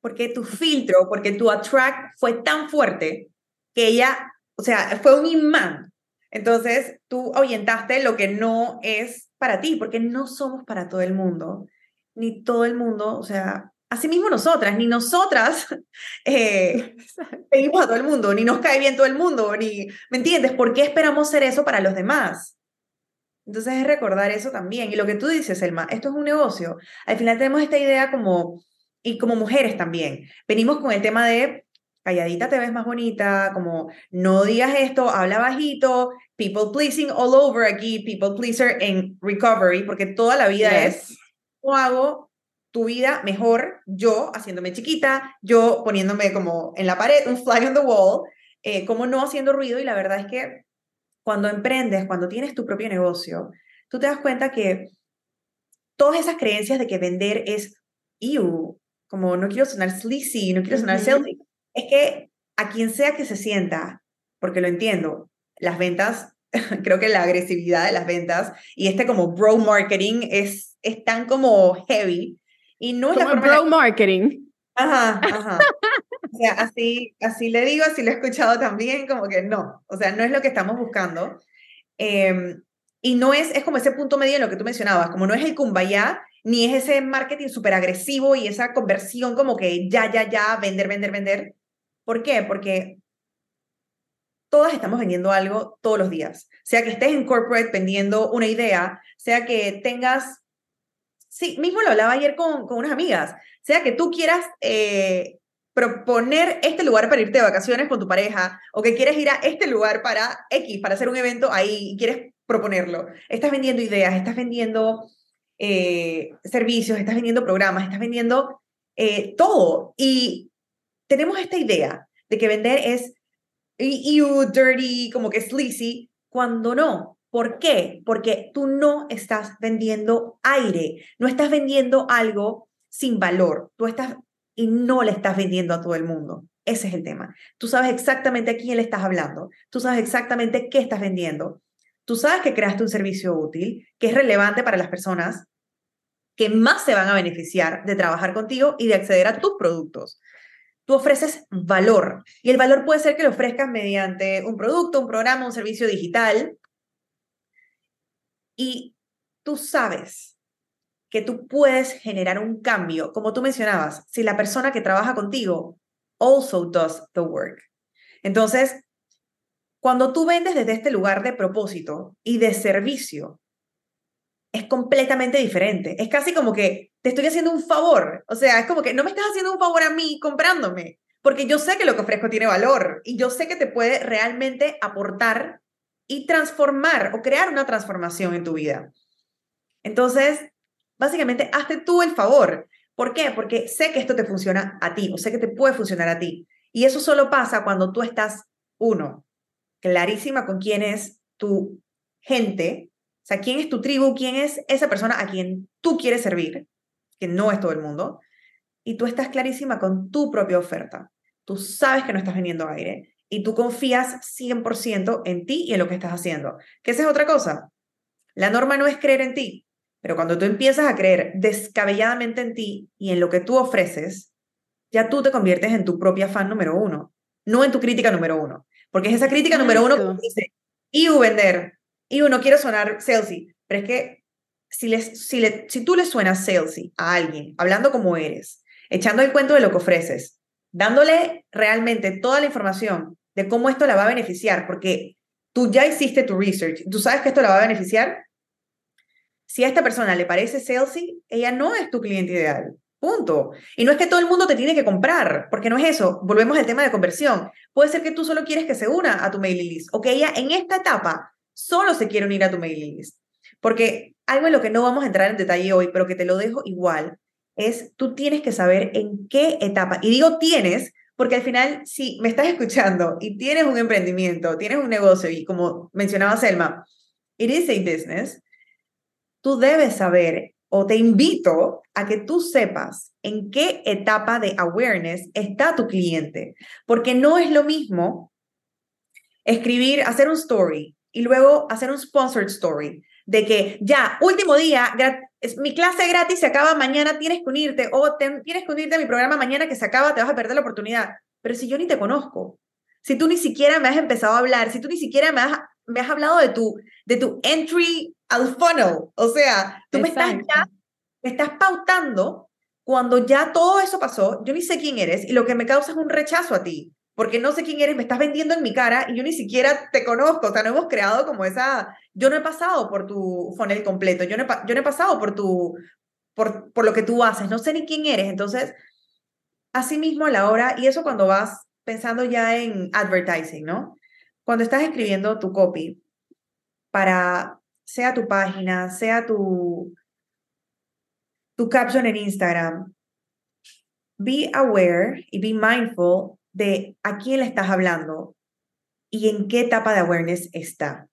Porque tu filtro, porque tu attract fue tan fuerte que ella, o sea, fue un imán. Entonces tú ahuyentaste lo que no es para ti, porque no somos para todo el mundo, ni todo el mundo, o sea, así mismo nosotras, ni nosotras eh, a todo el mundo, ni nos cae bien todo el mundo, ni, ¿me entiendes? ¿Por qué esperamos ser eso para los demás? Entonces es recordar eso también. Y lo que tú dices, Elma, esto es un negocio. Al final tenemos esta idea como, y como mujeres también, venimos con el tema de calladita te ves más bonita, como no digas esto, habla bajito, people pleasing all over aquí, people pleaser en recovery, porque toda la vida es, ¿cómo hago tu vida mejor? Yo haciéndome chiquita, yo poniéndome como en la pared, un fly on the wall, eh, como no haciendo ruido, y la verdad es que cuando emprendes, cuando tienes tu propio negocio, tú te das cuenta que todas esas creencias de que vender es, ew, como no quiero sonar sleazy, no quiero sonar uh es que a quien sea que se sienta, porque lo entiendo, las ventas, creo que la agresividad de las ventas y este como bro marketing es, es tan como heavy. Y no es como bro marketing. Ajá, ajá. O sea, así, así le digo, así lo he escuchado también, como que no, o sea, no es lo que estamos buscando. Em, y no es, es como ese punto medio en lo que tú mencionabas, como no es el kumbaya, ni es ese marketing súper agresivo y esa conversión como que ya, ya, ya, vender, vender, vender. ¿Por qué? Porque todas estamos vendiendo algo todos los días. Sea que estés en corporate vendiendo una idea, sea que tengas, sí, mismo lo hablaba ayer con, con unas amigas, sea que tú quieras eh, proponer este lugar para irte de vacaciones con tu pareja o que quieres ir a este lugar para X, para hacer un evento ahí y quieres proponerlo. Estás vendiendo ideas, estás vendiendo eh, servicios, estás vendiendo programas, estás vendiendo eh, todo. Y tenemos esta idea de que vender es you dirty, como que sleazy, cuando no. ¿Por qué? Porque tú no estás vendiendo aire, no estás vendiendo algo sin valor, tú estás y no le estás vendiendo a todo el mundo. Ese es el tema. Tú sabes exactamente a quién le estás hablando, tú sabes exactamente qué estás vendiendo. Tú sabes que creaste un servicio útil, que es relevante para las personas que más se van a beneficiar de trabajar contigo y de acceder a tus productos. Tú ofreces valor y el valor puede ser que lo ofrezcas mediante un producto, un programa, un servicio digital. Y tú sabes que tú puedes generar un cambio, como tú mencionabas, si la persona que trabaja contigo also does the work. Entonces, cuando tú vendes desde este lugar de propósito y de servicio, es completamente diferente. Es casi como que te estoy haciendo un favor. O sea, es como que no me estás haciendo un favor a mí comprándome, porque yo sé que lo que ofrezco tiene valor y yo sé que te puede realmente aportar y transformar o crear una transformación en tu vida. Entonces, básicamente, hazte tú el favor. ¿Por qué? Porque sé que esto te funciona a ti o sé que te puede funcionar a ti. Y eso solo pasa cuando tú estás, uno, clarísima con quién es tu gente, sea, quién es tu tribu, quién es esa persona a quien tú quieres servir, que no es todo el mundo, y tú estás clarísima con tu propia oferta. Tú sabes que no estás vendiendo aire y tú confías 100% en ti y en lo que estás haciendo. Que esa es otra cosa. La norma no es creer en ti, pero cuando tú empiezas a creer descabelladamente en ti y en lo que tú ofreces, ya tú te conviertes en tu propia fan número uno, no en tu crítica número uno. Porque es esa crítica número uno que dice, y vender, y no quiero sonar salesy, pero es que si, les, si, le, si tú le suenas salesy a alguien, hablando como eres, echando el cuento de lo que ofreces, dándole realmente toda la información de cómo esto la va a beneficiar, porque tú ya hiciste tu research, tú sabes que esto la va a beneficiar, si a esta persona le parece salesy, ella no es tu cliente ideal. Punto. Y no es que todo el mundo te tiene que comprar, porque no es eso. Volvemos al tema de conversión. Puede ser que tú solo quieres que se una a tu mailing list o que ella en esta etapa solo se quiere unir a tu mailing list. Porque algo en lo que no vamos a entrar en detalle hoy, pero que te lo dejo igual, es tú tienes que saber en qué etapa. Y digo tienes, porque al final, si me estás escuchando y tienes un emprendimiento, tienes un negocio y como mencionaba Selma, it is a business, tú debes saber o te invito a que tú sepas en qué etapa de awareness está tu cliente, porque no es lo mismo escribir, hacer un story y luego hacer un sponsored story de que ya, último día, mi clase gratis se acaba mañana, tienes que unirte o tienes que unirte a mi programa mañana que se acaba, te vas a perder la oportunidad. Pero si yo ni te conozco, si tú ni siquiera me has empezado a hablar, si tú ni siquiera me has, me has hablado de tu, de tu entry al funnel. O sea, tú me estás ya, me estás pautando cuando ya todo eso pasó, yo ni sé quién eres y lo que me causa es un rechazo a ti, porque no sé quién eres, me estás vendiendo en mi cara y yo ni siquiera te conozco, o sea, no hemos creado como esa, yo no he pasado por tu funnel completo, yo no he, yo no he pasado por tu, por, por lo que tú haces, no sé ni quién eres, entonces, así mismo a la hora, y eso cuando vas pensando ya en advertising, ¿no? Cuando estás escribiendo tu copy para sea tu página, sea tu, tu caption en Instagram, be aware y be mindful de a quién le estás hablando y en qué etapa de awareness está.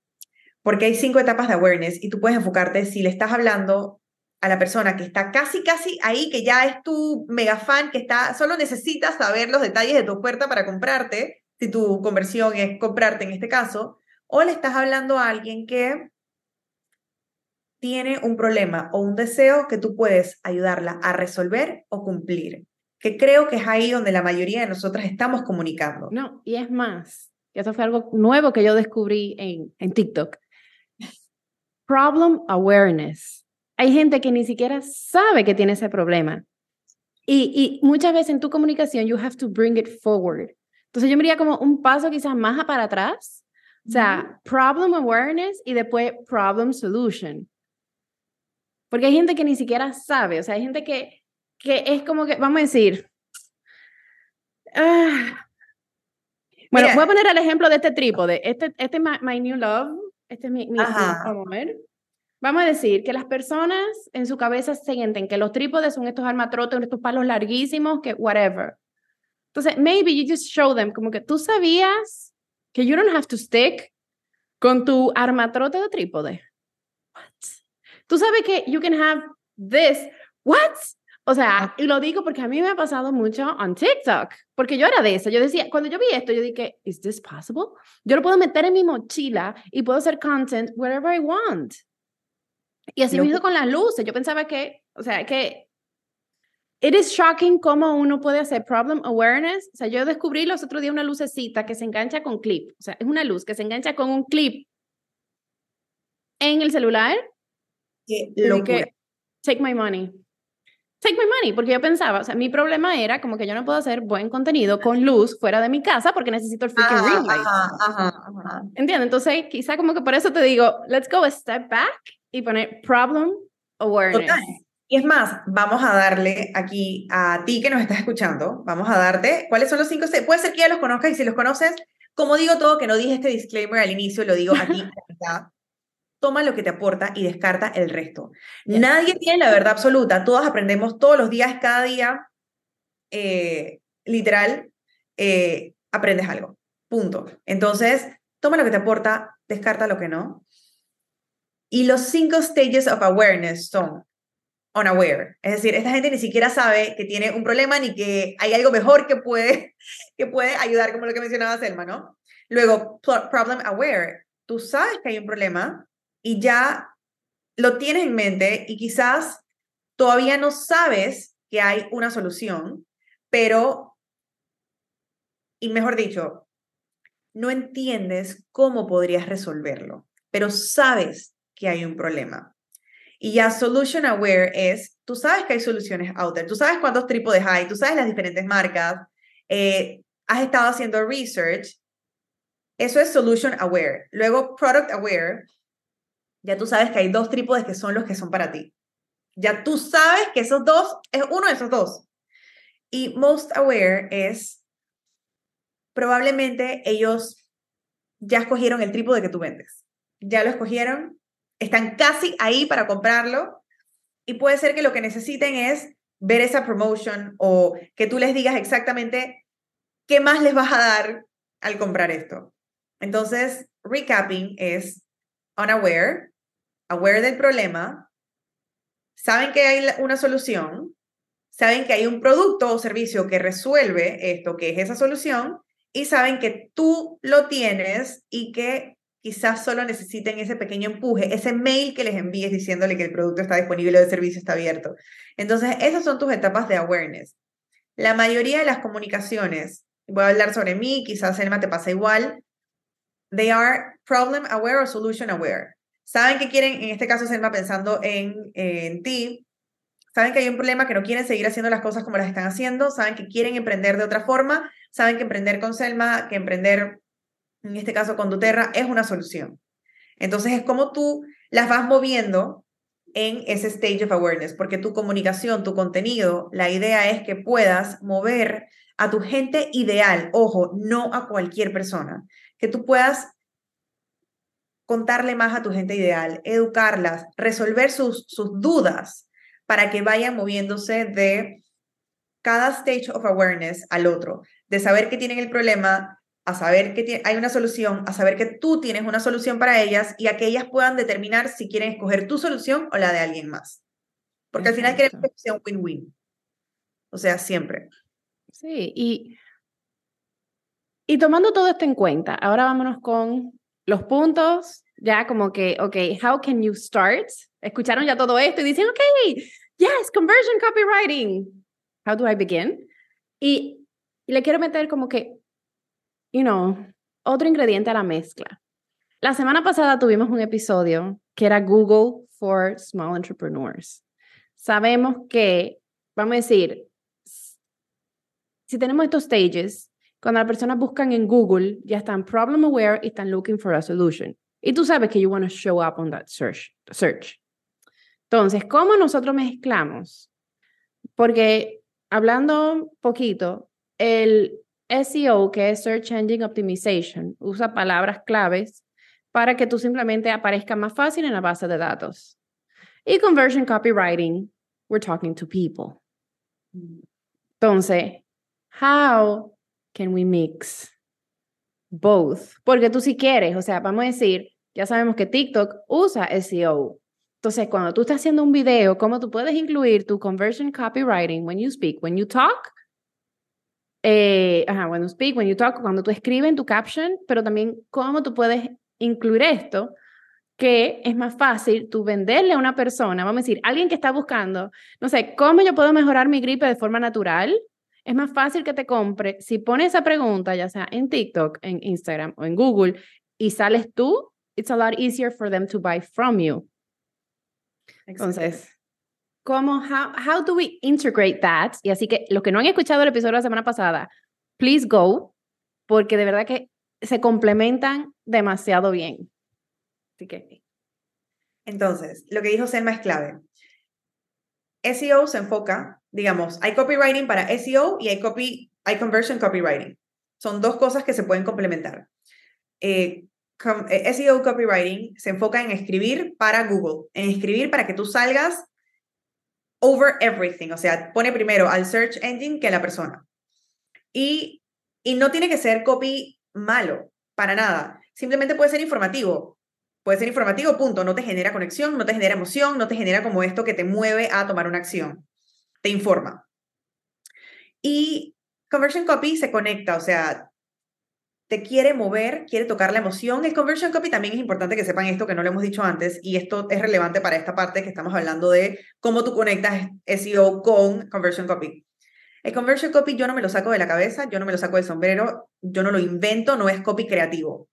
Porque hay cinco etapas de awareness y tú puedes enfocarte si le estás hablando a la persona que está casi, casi ahí, que ya es tu mega fan, que está, solo necesitas saber los detalles de tu oferta para comprarte, si tu conversión es comprarte en este caso, o le estás hablando a alguien que tiene un problema o un deseo que tú puedes ayudarla a resolver o cumplir. Que creo que es ahí donde la mayoría de nosotras estamos comunicando. No, y es más, eso fue algo nuevo que yo descubrí en, en TikTok. Problem awareness. Hay gente que ni siquiera sabe que tiene ese problema. Y, y muchas veces en tu comunicación, you have to bring it forward. Entonces yo me iría como un paso quizás más para atrás. O sea, problem awareness y después problem solution. Porque hay gente que ni siquiera sabe, o sea, hay gente que, que es como que, vamos a decir, ah, bueno, voy a poner el ejemplo de este trípode. Este, este es my, new love. Este es mi, mi, vamos a ver. Vamos a decir que las personas en su cabeza sienten que los trípodes son estos armatrotes, estos palos larguísimos, que whatever. Entonces, maybe you just show them como que tú sabías que you don't have to stick con tu armatrote de trípode. What? Tú sabes que you can have this. What? O sea, y lo digo porque a mí me ha pasado mucho en TikTok, porque yo era de esa. Yo decía, cuando yo vi esto, yo dije, ¿is this possible? Yo lo puedo meter en mi mochila y puedo hacer content wherever I want. Y así hizo con las luces. Yo pensaba que, o sea, que it is shocking cómo uno puede hacer problem awareness. O sea, yo descubrí los otros días una lucecita que se engancha con clip. O sea, es una luz que se engancha con un clip en el celular. Qué locura. take my money take my money, porque yo pensaba, o sea, mi problema era como que yo no puedo hacer buen contenido con luz fuera de mi casa porque necesito el freaking ring light. ¿Entiendes? Entonces, quizá como que por eso te digo, let's go a step back y poner problem awareness. Y es más, vamos a darle aquí a ti que nos estás escuchando, vamos a darte cuáles son los cinco, puede ser que ya los conozcas y si los conoces, como digo todo, que no dije este disclaimer al inicio, lo digo aquí, toma lo que te aporta y descarta el resto. Nadie tiene la verdad absoluta, todos aprendemos todos los días, cada día, eh, literal, eh, aprendes algo. Punto. Entonces, toma lo que te aporta, descarta lo que no. Y los cinco stages of awareness son unaware. Es decir, esta gente ni siquiera sabe que tiene un problema ni que hay algo mejor que puede, que puede ayudar, como lo que mencionaba Selma, ¿no? Luego, problem aware. Tú sabes que hay un problema, y ya lo tienes en mente y quizás todavía no sabes que hay una solución, pero, y mejor dicho, no entiendes cómo podrías resolverlo, pero sabes que hay un problema. Y ya solution aware es, tú sabes que hay soluciones out there, tú sabes cuántos trípodes hay, tú sabes las diferentes marcas, eh, has estado haciendo research, eso es solution aware. Luego product aware ya tú sabes que hay dos trípodes que son los que son para ti. Ya tú sabes que esos dos es uno de esos dos. Y most aware es probablemente ellos ya escogieron el trípode que tú vendes. Ya lo escogieron, están casi ahí para comprarlo y puede ser que lo que necesiten es ver esa promotion o que tú les digas exactamente qué más les vas a dar al comprar esto. Entonces, recapping es unaware, aware del problema, saben que hay una solución, saben que hay un producto o servicio que resuelve esto, que es esa solución, y saben que tú lo tienes y que quizás solo necesiten ese pequeño empuje, ese mail que les envíes diciéndole que el producto está disponible o el servicio está abierto. Entonces, esas son tus etapas de awareness. La mayoría de las comunicaciones, voy a hablar sobre mí, quizás Selma te pasa igual, they are problem aware or solution aware saben que quieren, en este caso Selma pensando en, en ti, saben que hay un problema, que no quieren seguir haciendo las cosas como las están haciendo, saben que quieren emprender de otra forma, saben que emprender con Selma, que emprender, en este caso con Duterra, es una solución. Entonces es como tú las vas moviendo en ese stage of awareness, porque tu comunicación, tu contenido, la idea es que puedas mover a tu gente ideal, ojo, no a cualquier persona, que tú puedas contarle más a tu gente ideal, educarlas, resolver sus, sus dudas para que vayan moviéndose de cada stage of awareness al otro, de saber que tienen el problema, a saber que hay una solución, a saber que tú tienes una solución para ellas y a que ellas puedan determinar si quieren escoger tu solución o la de alguien más. Porque al final queremos que sea un win-win. O sea, siempre. Sí, y, y tomando todo esto en cuenta, ahora vámonos con los puntos, ya como que, ok, how can you start? Escucharon ya todo esto y dicen, ok, yes, conversion copywriting. how do I begin? Y, y le quiero meter como que, you know, otro ingrediente a la mezcla. La semana pasada tuvimos un episodio que era Google for Small Entrepreneurs. Sabemos que, vamos a decir, si tenemos estos stages, cuando las personas buscan en Google, ya están problem aware y están looking for a solution. Y tú sabes que you want to show up on that search. search. Entonces, ¿cómo nosotros mezclamos? Porque hablando poquito, el SEO, que es Search Engine Optimization, usa palabras claves para que tú simplemente aparezcas más fácil en la base de datos. Y Conversion Copywriting, we're talking to people. Entonces, how can we mix both? Porque tú si quieres, o sea, vamos a decir, ya sabemos que TikTok usa SEO. Entonces, cuando tú estás haciendo un video, ¿cómo tú puedes incluir tu conversion copywriting when you speak, when you talk? Eh, ajá, when you speak, when you talk, cuando tú escribes en tu caption, pero también cómo tú puedes incluir esto que es más fácil tú venderle a una persona, vamos a decir, alguien que está buscando, no sé, ¿cómo yo puedo mejorar mi gripe de forma natural? Es más fácil que te compre si pones esa pregunta, ya sea en TikTok, en Instagram o en Google, y sales tú, it's a lot easier for them to buy from you. Entonces, ¿cómo, how, how do we integrate that? Y así que los que no han escuchado el episodio de la semana pasada, please go, porque de verdad que se complementan demasiado bien. Así que. Entonces, lo que dijo Selma es clave. SEO se enfoca, digamos, hay copywriting para SEO y hay, copy, hay conversion copywriting. Son dos cosas que se pueden complementar. Eh, eh SEO copywriting se enfoca en escribir para Google, en escribir para que tú salgas over everything, o sea, pone primero al search engine que a la persona. Y, y no tiene que ser copy malo, para nada. Simplemente puede ser informativo. Puede ser informativo, punto. No te genera conexión, no te genera emoción, no te genera como esto que te mueve a tomar una acción. Te informa. Y Conversion Copy se conecta, o sea, te quiere mover, quiere tocar la emoción. El Conversion Copy también es importante que sepan esto, que no lo hemos dicho antes, y esto es relevante para esta parte que estamos hablando de cómo tú conectas SEO con Conversion Copy. El Conversion Copy yo no me lo saco de la cabeza, yo no me lo saco del sombrero, yo no lo invento, no es copy creativo.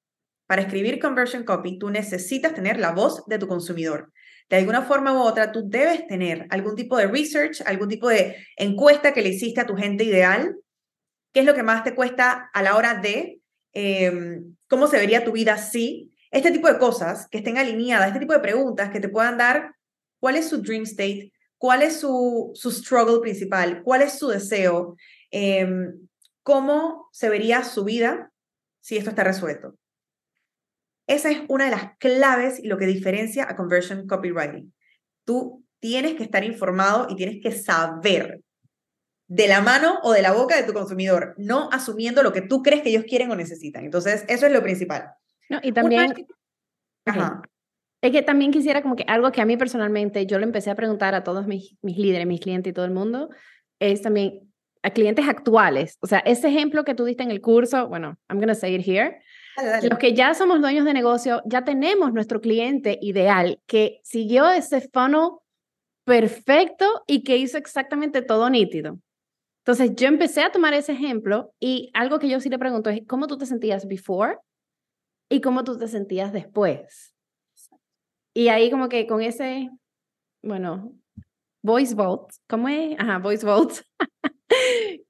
Para escribir conversion copy, tú necesitas tener la voz de tu consumidor. De alguna forma u otra, tú debes tener algún tipo de research, algún tipo de encuesta que le hiciste a tu gente ideal. ¿Qué es lo que más te cuesta a la hora de em, cómo se vería tu vida si? Este tipo de cosas que estén alineadas, este tipo de preguntas que te puedan dar cuál es su dream state, cuál es su, su struggle principal, cuál es su deseo, em, cómo se vería su vida si esto está resuelto. Esa es una de las claves y lo que diferencia a conversion copywriting. Tú tienes que estar informado y tienes que saber de la mano o de la boca de tu consumidor, no asumiendo lo que tú crees que ellos quieren o necesitan. Entonces, eso es lo principal. No, y también... Ajá. Es que también quisiera como que algo que a mí personalmente, yo le empecé a preguntar a todos mis, mis líderes, mis clientes y todo el mundo, es también a clientes actuales. O sea, ese ejemplo que tú diste en el curso, bueno, I'm going to say it here, los que ya somos dueños de negocio, ya tenemos nuestro cliente ideal que siguió ese funnel perfecto y que hizo exactamente todo nítido. Entonces yo empecé a tomar ese ejemplo y algo que yo sí le pregunto es, ¿cómo tú te sentías before y cómo tú te sentías después? Y ahí como que con ese, bueno, voice vault, ¿cómo es? Ajá, voice vault.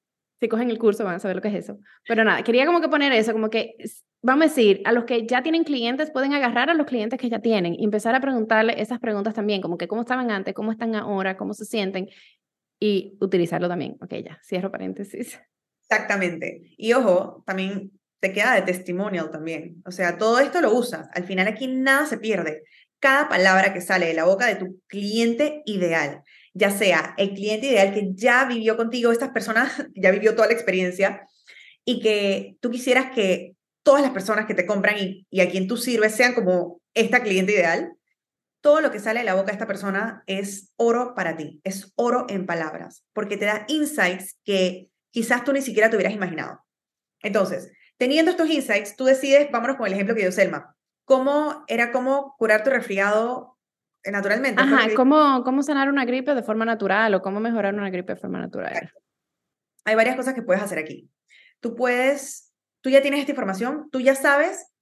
si cogen el curso van a saber lo que es eso. Pero nada, quería como que poner eso, como que vamos a decir, a los que ya tienen clientes, pueden agarrar a los clientes que ya tienen y empezar a preguntarle esas preguntas también, como que cómo estaban antes, cómo están ahora, cómo se sienten y utilizarlo también. Ok, ya, cierro paréntesis. Exactamente. Y ojo, también te queda de testimonial también. O sea, todo esto lo usas. Al final aquí nada se pierde. Cada palabra que sale de la boca de tu cliente ideal, ya sea el cliente ideal que ya vivió contigo, estas personas ya vivió toda la experiencia y que tú quisieras que todas las personas que te compran y, a quien tú sirves sean como esta cliente ideal, todo lo que sale de la boca de esta persona es oro para ti, es oro en palabras, porque te da insights que quizás tú ni siquiera te hubieras imaginado. Entonces, teniendo estos insights, tú decides, vámonos con el ejemplo que dio Selma, cómo era cómo curar tu resfriado naturalmente. Ajá, cómo, cómo sanar una gripe de forma natural o cómo mejorar una gripe de forma natural. hay varias cosas que puedes hacer aquí. Tú puedes, tú ya tienes esta información, tú ya sabes,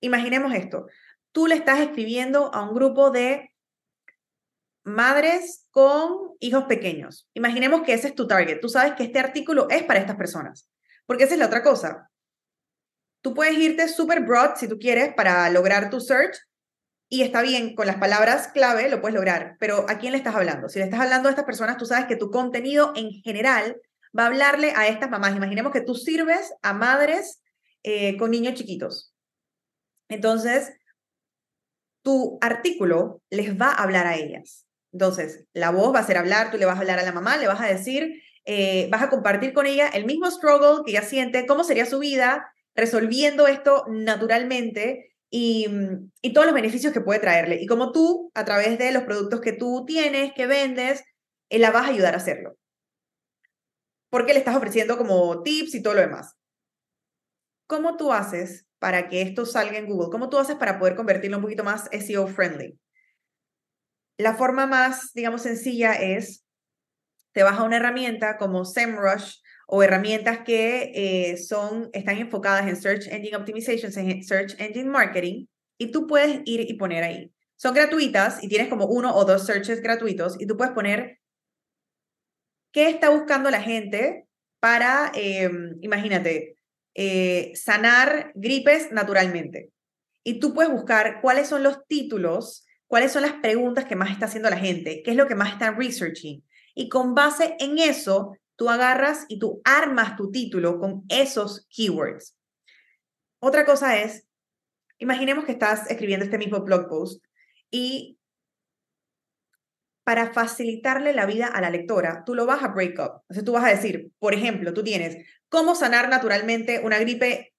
imaginemos esto, tú le estás escribiendo a un grupo de madres con hijos pequeños. Imaginemos que ese es tu target. Tú sabes que este artículo es para estas personas. Porque esa es la otra cosa. Tú puedes irte súper broad si tú quieres para lograr tu search y está bien, con las palabras clave lo puedes lograr, pero ¿a quién le estás hablando? Si le estás hablando a estas personas, tú sabes que tu contenido en general va a hablarle a estas mamás. Imaginemos que tú sirves a madres eh, con niños chiquitos. Entonces, tu artículo les va a hablar a ellas. Entonces, la voz va a ser hablar, tú le vas a hablar a la mamá, le vas a decir, eh, vas a compartir con ella el mismo struggle que ella siente, cómo sería su vida resolviendo esto naturalmente y, y todos los beneficios que puede traerle. Y como tú, a través de los productos que tú tienes, que vendes, eh, la vas a ayudar a hacerlo. Porque le estás ofreciendo como tips y todo lo demás. ¿Cómo tú haces para que esto salga en Google? ¿Cómo tú haces para poder convertirlo un poquito más SEO friendly? La forma más, digamos, sencilla es, te vas a una herramienta como SEMrush o herramientas que eh, son, están enfocadas en Search Engine Optimization, en Search Engine Marketing, y tú puedes ir y poner ahí. Son gratuitas y tienes como uno o dos searches gratuitos y tú puedes poner qué está buscando la gente para, em, imagínate, eh, sanar gripes naturalmente. Y tú puedes buscar cuáles son los títulos cuáles son las preguntas que más está haciendo la gente, qué es lo que más están researching. Y con base en eso, tú agarras y tú armas tu título con esos keywords. Otra cosa es, imaginemos que estás escribiendo este mismo blog post y para facilitarle la vida a la lectora, tú lo vas a break up. Entonces tú vas a decir, por ejemplo, tú tienes cómo sanar naturalmente una gripe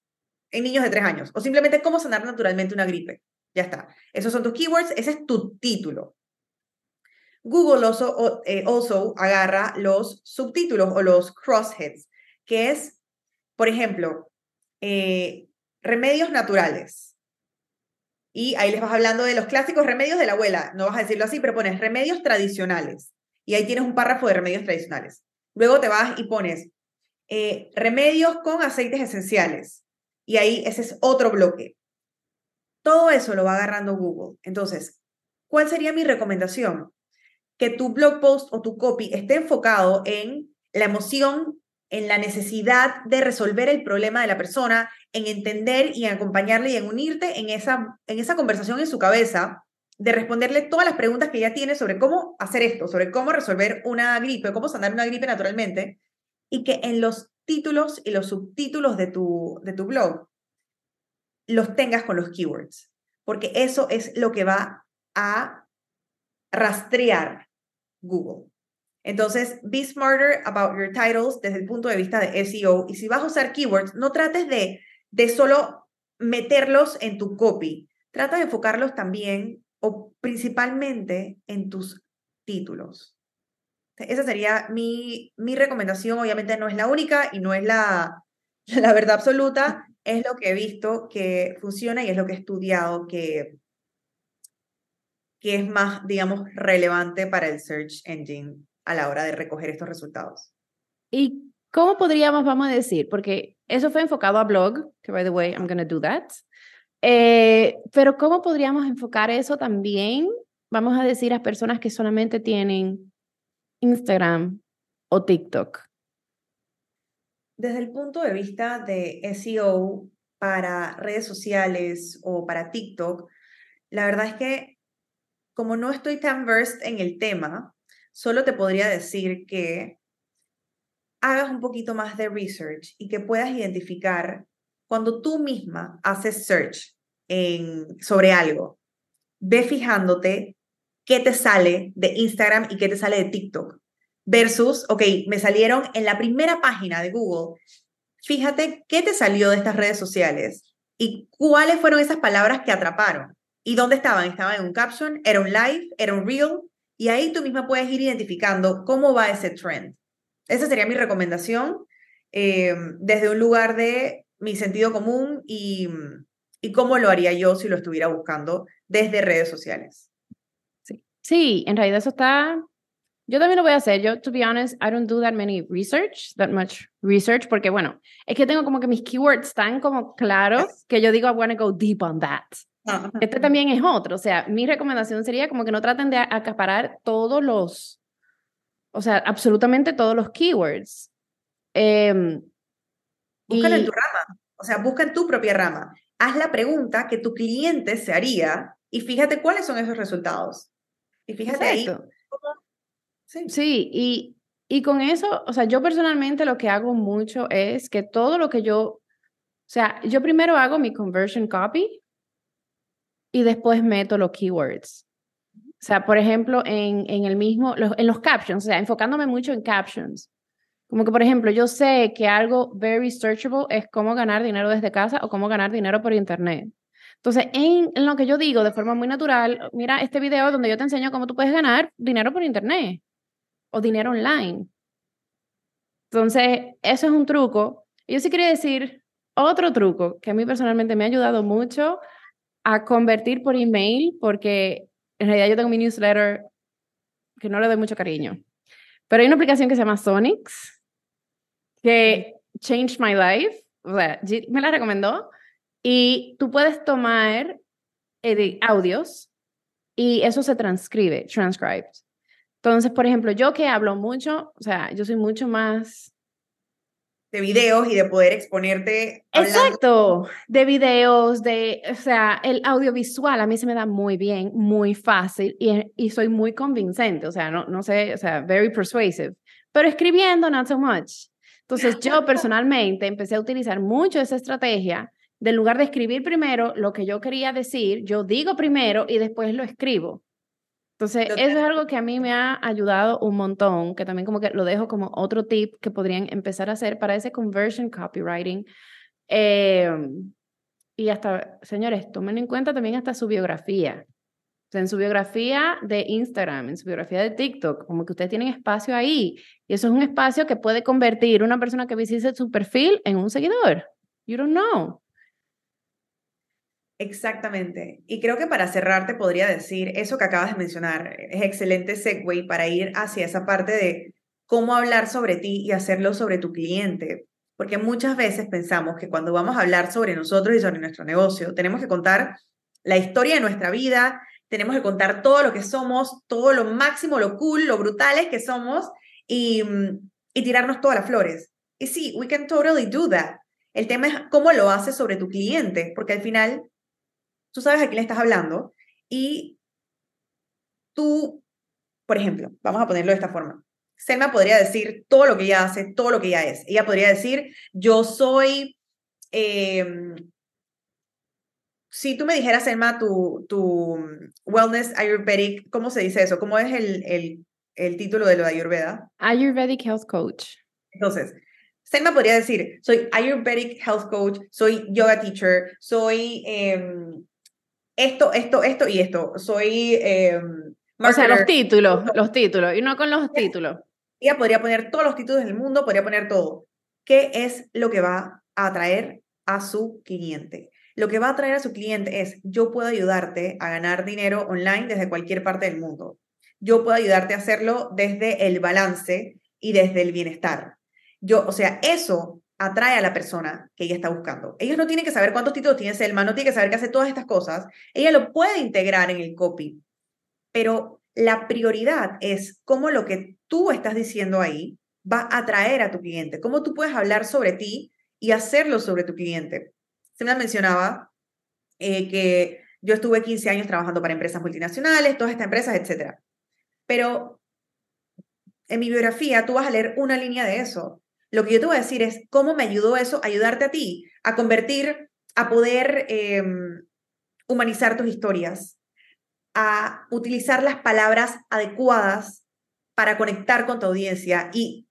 en niños de tres años o simplemente cómo sanar naturalmente una gripe. Ya está. Esos son tus keywords, ese es tu título. Google also, eh, agarra los subtítulos o los crossheads, que es, por ejemplo, eh, remedios naturales. Y ahí les vas hablando de los clásicos remedios de la abuela. No vas a decirlo así, pero pones remedios tradicionales. Y ahí tienes un párrafo de remedios tradicionales. Luego te vas y pones eh, remedios con aceites esenciales. Y ahí ese es otro bloque. Todo eso lo va agarrando Google. Entonces, ¿cuál sería mi recomendación? Que tu blog post o tu copy esté enfocado en la emoción, en la necesidad de resolver el problema de la persona, en entender y en acompañarle y en unirte en esa, en esa conversación en su cabeza, de responderle todas las preguntas que ella tiene sobre cómo hacer esto, sobre cómo resolver una gripe, cómo sanar una gripe naturalmente, y que en los títulos y los subtítulos de tu, de tu blog los tengas con los keywords, porque eso es lo que va a rastrear Google. Entonces, be smarter about your titles desde el punto de vista de SEO. Y si vas a usar keywords, no trates de, de solo meterlos en tu copy. Trata de enfocarlos también o principalmente en tus títulos. Esa sería mi, mi recomendación. Obviamente no es la única y no es la, la verdad absoluta, es lo que he visto que funciona y es lo que he estudiado que, que es más, digamos, relevante para el search engine a la hora de recoger estos resultados. ¿Y cómo podríamos, vamos a decir, porque eso fue enfocado a blog, que by the way, I'm going to do that, eh, pero cómo podríamos enfocar eso también, vamos a decir, a personas que solamente tienen Instagram o TikTok? Desde el punto de vista de SEO para redes sociales o para TikTok, la verdad es que como no estoy tan versed en el tema, solo te podría decir que hagas un poquito más de research y que puedas identificar cuando tú misma haces search en, sobre algo, ve fijándote qué te sale de Instagram y qué te sale de TikTok versus, ok, me salieron en la primera página de Google. Fíjate qué te salió de estas redes sociales y cuáles fueron esas palabras que atraparon. ¿Y dónde estaban? ¿Estaban en un caption? ¿Era un live? ¿Era un reel? Y ahí tú misma puedes ir identificando cómo va ese trend. Esa sería mi recomendación eh, desde un lugar de mi sentido común y, y cómo lo haría yo si lo estuviera buscando desde redes sociales. Sí, sí en realidad eso está Yo también lo voy a hacer. Yo, to be honest, I don't do that many research, that much research, porque bueno, es que tengo como que mis keywords están como claros que yo digo, I want to go deep on that. Este también es otro. O sea, mi recomendación sería como que no traten de acaparar todos los, o sea, absolutamente todos los keywords. Eh, Búscalo en tu rama. O sea, busca en tu propia rama. Haz la pregunta que tu cliente se haría y fíjate cuáles son esos resultados. Y fíjate ahí Sí, y, y con eso, o sea, yo personalmente lo que hago mucho es que todo lo que yo, o sea, yo primero hago mi conversion copy y después meto los keywords. O sea, por ejemplo, en, en el mismo, en los captions, o sea, enfocándome mucho en captions. Como que, por ejemplo, yo sé que algo very searchable es cómo ganar dinero desde casa o cómo ganar dinero por internet. Entonces, en, en, lo que yo digo de forma muy natural, mira este video donde yo te enseño cómo tú puedes ganar dinero por internet o dinero online. Entonces, eso es un truco. Yo sí quería decir otro truco que a mí personalmente me ha ayudado mucho a convertir por email, porque en realidad yo tengo mi newsletter que no le doy mucho cariño. Pero hay una aplicación que se llama Sonics, que changed my life. me la recomendó. Y tú puedes tomar eh, audios y eso se transcribe, transcribed. Entonces, por ejemplo, yo que hablo mucho, o sea, yo soy mucho más... De videos y de poder exponerte. Exacto, de videos, de, o sea, el audiovisual a mí se me da muy bien, muy fácil y, y soy muy convincente, o sea, no, no sé, o sea, very persuasive, pero escribiendo, not so much. Entonces, yo personalmente empecé a utilizar mucho esa estrategia. De lugar de escribir primero lo que yo quería decir, yo digo primero y después lo escribo. Entonces, eso es algo que a mí me ha ayudado un montón, que también como que lo dejo como otro tip que podrían empezar a hacer para ese conversion copywriting. Em, y hasta, señores, tomen en cuenta también hasta su biografía. O sea, en su biografía de Instagram, en su biografía de TikTok, como que ustedes tienen espacio ahí. Y eso es un espacio que puede convertir una persona que visite su perfil en un seguidor. You don't know. Exactamente. Y creo que para cerrar te podría decir, eso que acabas de mencionar es excelente segue para ir hacia esa parte de cómo hablar sobre ti y hacerlo sobre tu cliente. Porque muchas veces pensamos que cuando vamos a hablar sobre nosotros y sobre nuestro negocio, tenemos que contar la historia de nuestra vida, tenemos que contar todo lo que somos, todo lo máximo, lo cool, lo brutales que somos y, y tirarnos todas las flores. Y sí, we can totally do that. El tema es cómo lo haces sobre tu cliente, porque al final tú sabes a quién le estás hablando y tú, por ejemplo, vamos a ponerlo de esta forma. Selma podría decir todo lo que ella hace, todo lo que ella es. Ella podría decir, yo soy, em, si tú me dijeras, Selma, tu, tu wellness ayurvedic, ¿cómo se dice eso? ¿Cómo es el, el, el título de lo de Ayurveda? Ayurvedic Health Coach. Entonces, Selma podría decir, soy Ayurvedic Health Coach, soy yoga teacher, soy em, esto, esto, esto y esto. Soy... Eh, o sea, los títulos, los títulos, y no con los títulos. Ella podría poner todos los títulos del mundo, podría poner todo. ¿Qué es lo que va a atraer a su cliente? Lo que va a atraer a su cliente es, yo puedo ayudarte a ganar dinero online desde cualquier parte del mundo. Yo puedo ayudarte a hacerlo desde el balance y desde el bienestar. Yo, o sea, eso atrae a la persona que ella está buscando. Ellos no tienen que saber cuántos títulos tiene Selma, no tiene que saber que hace todas estas cosas. Ella lo puede integrar en el copy, pero la prioridad es cómo lo que tú estás diciendo ahí va a atraer a tu cliente, cómo tú puedes hablar sobre ti y hacerlo sobre tu cliente. Se me mencionaba eh, que yo estuve 15 años trabajando para empresas multinacionales, todas estas empresas, etc. Pero en mi biografía tú vas a leer una línea de eso. Lo que yo te voy a decir es cómo me ayudó eso a ayudarte a ti, a convertir, a poder em, humanizar tus historias, a utilizar las palabras adecuadas para conectar con tu audiencia y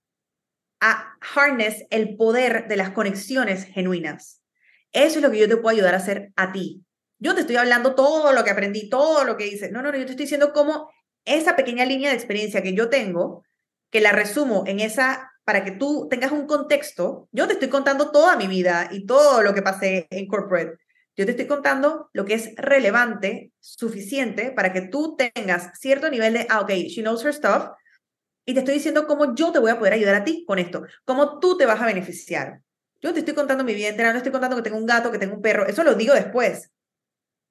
a harness el poder de las conexiones genuinas. Eso es lo que yo te puedo ayudar a hacer a ti. Yo te estoy hablando todo lo que aprendí, todo lo que hice. No, no, no, yo te estoy diciendo cómo esa pequeña línea de experiencia que yo tengo, que la resumo en esa para que tú tengas un contexto, yo te estoy contando toda mi vida y todo lo que pasé en corporate. Yo te estoy contando lo que es relevante, suficiente para que tú tengas cierto nivel de, ah, ok, she knows her stuff, y te estoy diciendo cómo yo te voy a poder ayudar a ti con esto, cómo tú te vas a beneficiar. Yo te estoy contando mi vida entera, no estoy contando que tengo un gato, que tengo un perro, eso lo digo después.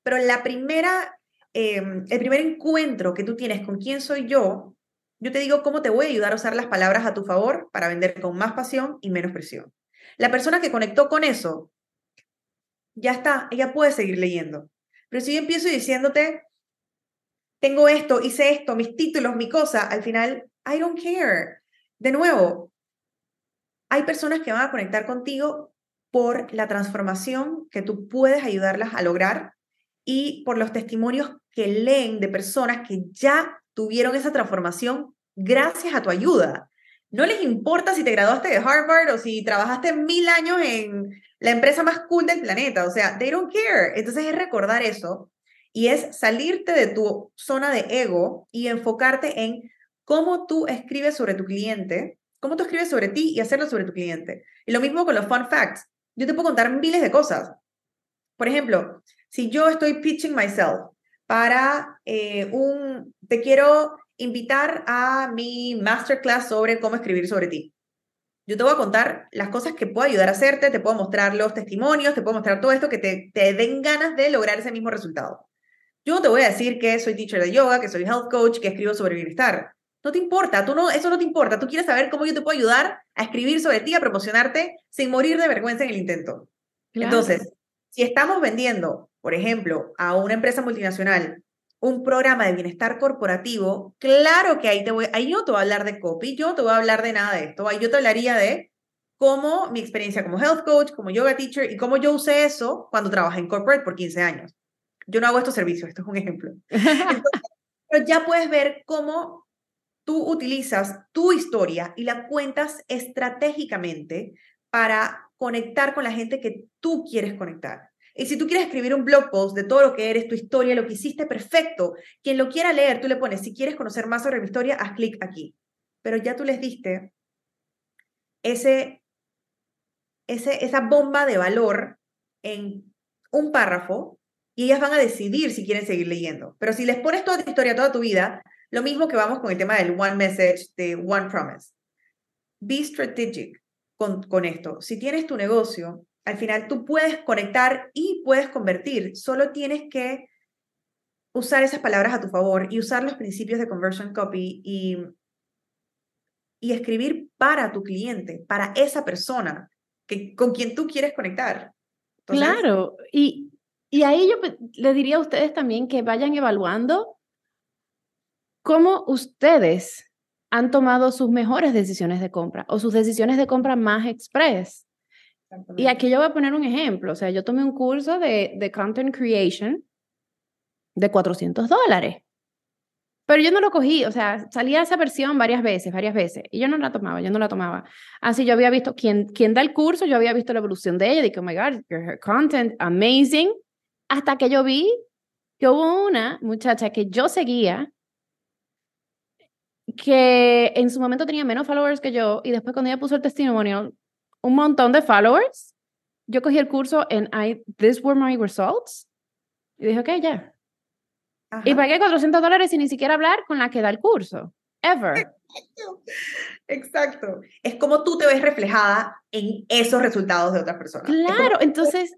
Pero la primera, em, el primer encuentro que tú tienes con quién soy yo, yo te digo cómo te voy a ayudar a usar las palabras a tu favor para vender con más pasión y menos presión. La persona que conectó con eso, ya está, ella puede seguir leyendo. Pero si yo empiezo diciéndote, tengo esto, hice esto, mis títulos, mi cosa, al final, I don't care. De nuevo, hay personas que van a conectar contigo por la transformación que tú puedes ayudarlas a lograr y por los testimonios que leen de personas que ya tuvieron esa transformación gracias a tu ayuda. No les importa si te graduaste de Harvard o si trabajaste mil años en la empresa más cool del planeta. O sea, they don't care. Entonces es recordar eso y es salirte de tu zona de ego y enfocarte en cómo tú escribes sobre tu cliente, cómo tú escribes sobre ti y hacerlo sobre tu cliente. Y lo mismo con los fun facts. Yo te puedo contar miles de cosas. Por ejemplo, si yo estoy pitching myself para eh, un, te quiero invitar a mi masterclass sobre cómo escribir sobre ti. Yo te voy a contar las cosas que puedo ayudar a hacerte, te puedo mostrar los testimonios, te puedo mostrar todo esto que te, te den ganas de lograr ese mismo resultado. Yo te voy a decir que soy teacher de yoga, que soy health coach, que escribo sobre bienestar. No te importa, tú no, eso no te importa. Tú quieres saber cómo yo te puedo ayudar a escribir sobre ti, a promocionarte sin morir de vergüenza en el intento. Entonces, si estamos vendiendo, por ejemplo, a una empresa multinacional un programa de bienestar corporativo, claro que ahí, te voy, ahí yo te voy a hablar de copy, yo te voy a hablar de nada de esto. Ahí yo te hablaría de cómo mi experiencia como health coach, como yoga teacher y cómo yo usé eso cuando trabajé en corporate por 15 años. Yo no hago estos servicios, esto es un ejemplo. pero ya puedes ver cómo tú utilizas tu historia y la cuentas estratégicamente para conectar con la gente que tú quieres conectar. Y si tú quieres escribir un blog post de todo lo que eres, tu historia, lo que hiciste, perfecto. Quien lo quiera leer, tú le pones, si quieres conocer más sobre mi historia, haz clic aquí. Pero ya tú les diste ese, ese, esa bomba de valor en un párrafo y ellas van a decidir si quieren seguir leyendo. Pero si les pones toda tu historia, toda tu vida, lo mismo que vamos con el tema del one message, de one promise. Be strategic con, con esto. Si tienes tu negocio, al final tú puedes conectar y puedes convertir. Solo tienes que usar esas palabras a tu favor y usar los principios de conversion copy y, y escribir para tu cliente, para esa persona que, con quien tú quieres conectar. claro, y, y ahí yo le diría a ustedes también que vayan evaluando cómo ustedes han tomado sus mejores decisiones de compra o sus decisiones de compra más express. Y aquí yo voy a poner un ejemplo. O sea, yo tomé un curso de, de content creation de 400 dólares. Pero yo no lo cogí, o sea, salía esa versión varias veces, varias veces, y yo no la tomaba, yo no la tomaba. Así yo había visto, quien, quien da el curso, yo había visto la evolución de ella, dije, oh my God, her content, amazing, hasta que yo vi que hubo una muchacha que yo seguía, que en su momento tenía menos followers que yo, y después cuando ella puso el testimonio, un montón de followers. Yo cogí el curso en I, This Were My Results. Y dije, ok, ya. Y pagué 400 dólares sin ni siquiera hablar con la que da el curso. Ever. Exacto. Es como tú te ves reflejada en esos resultados de otras personas. Claro, entonces,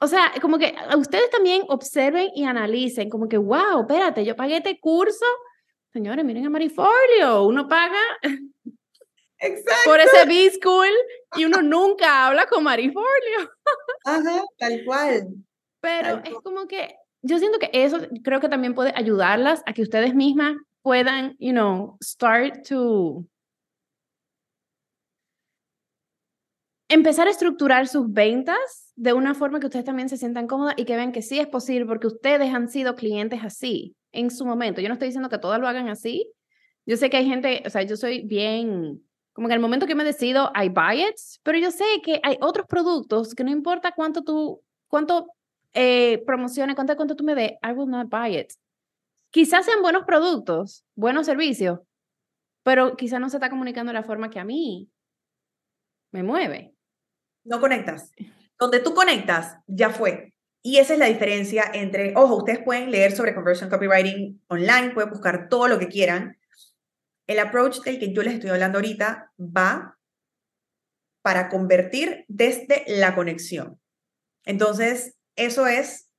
o sea, como que ustedes también observen y analicen, como que, wow, espérate, yo pagué este curso. Señores, miren a Marifolio, uno paga Exacto. por ese B-School y uno nunca habla con Marifolio. Ajá, tal cual. Pero es como que yo siento que eso creo que también puede ayudarlas a que ustedes mismas puedan, you know, start to empezar a estructurar sus ventas de una forma que ustedes también se sientan cómodas y que vean que sí es posible porque ustedes han sido clientes así en su momento. Yo no estoy diciendo que todas lo hagan así. Yo sé que hay gente, o sea, yo soy bien como que al momento que me decido, I buy it, pero yo sé que hay otros productos que no importa cuánto tú, cuánto eh, promociones, cuánto, cuánto tú me des, I will not buy it. Quizás sean buenos productos, buenos servicios, pero quizás no se está comunicando de la forma que a mí me mueve. No conectas. Donde tú conectas, ya fue. Y esa es la diferencia entre, ojo, ustedes pueden leer sobre conversion copywriting online, pueden buscar todo lo que quieran, el approach del que yo les estoy hablando ahorita va para convertir desde la conexión. Entonces, eso es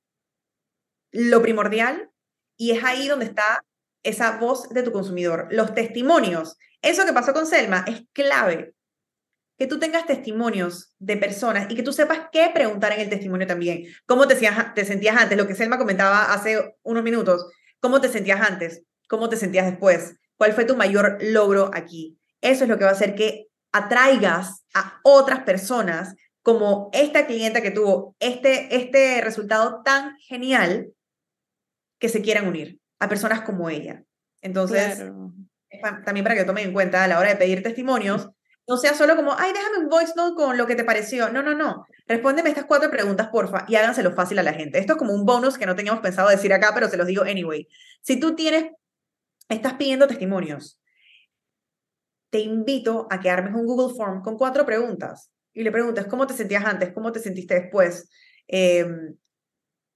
lo primordial y es ahí donde está esa voz de tu consumidor. Los testimonios. Eso que pasó con Selma es clave. Que tú tengas testimonios de personas y que tú sepas qué preguntar en el testimonio también. ¿Cómo te, te sentías antes? Lo que Selma comentaba hace unos minutos. ¿Cómo te sentías antes? ¿Cómo te sentías después? ¿Cuál fue tu mayor logro aquí? Eso es lo que va a hacer que atraigas a otras personas como esta clienta que tuvo este, este resultado tan genial que se quieran unir a personas como ella. Entonces, también para que tomen en cuenta a la hora de pedir testimonios, no sea solo como, ay, déjame un voice note con lo que te pareció. No, no, no. Respóndeme estas cuatro preguntas, porfa, y háganselo fácil a la gente. Esto es como un bonus que no teníamos pensado decir acá, pero se los digo anyway. Si tú tienes, estás pidiendo testimonios, te invito a que armes un Google Form con cuatro preguntas y le preguntas cómo te sentías antes, cómo te sentiste después. Em,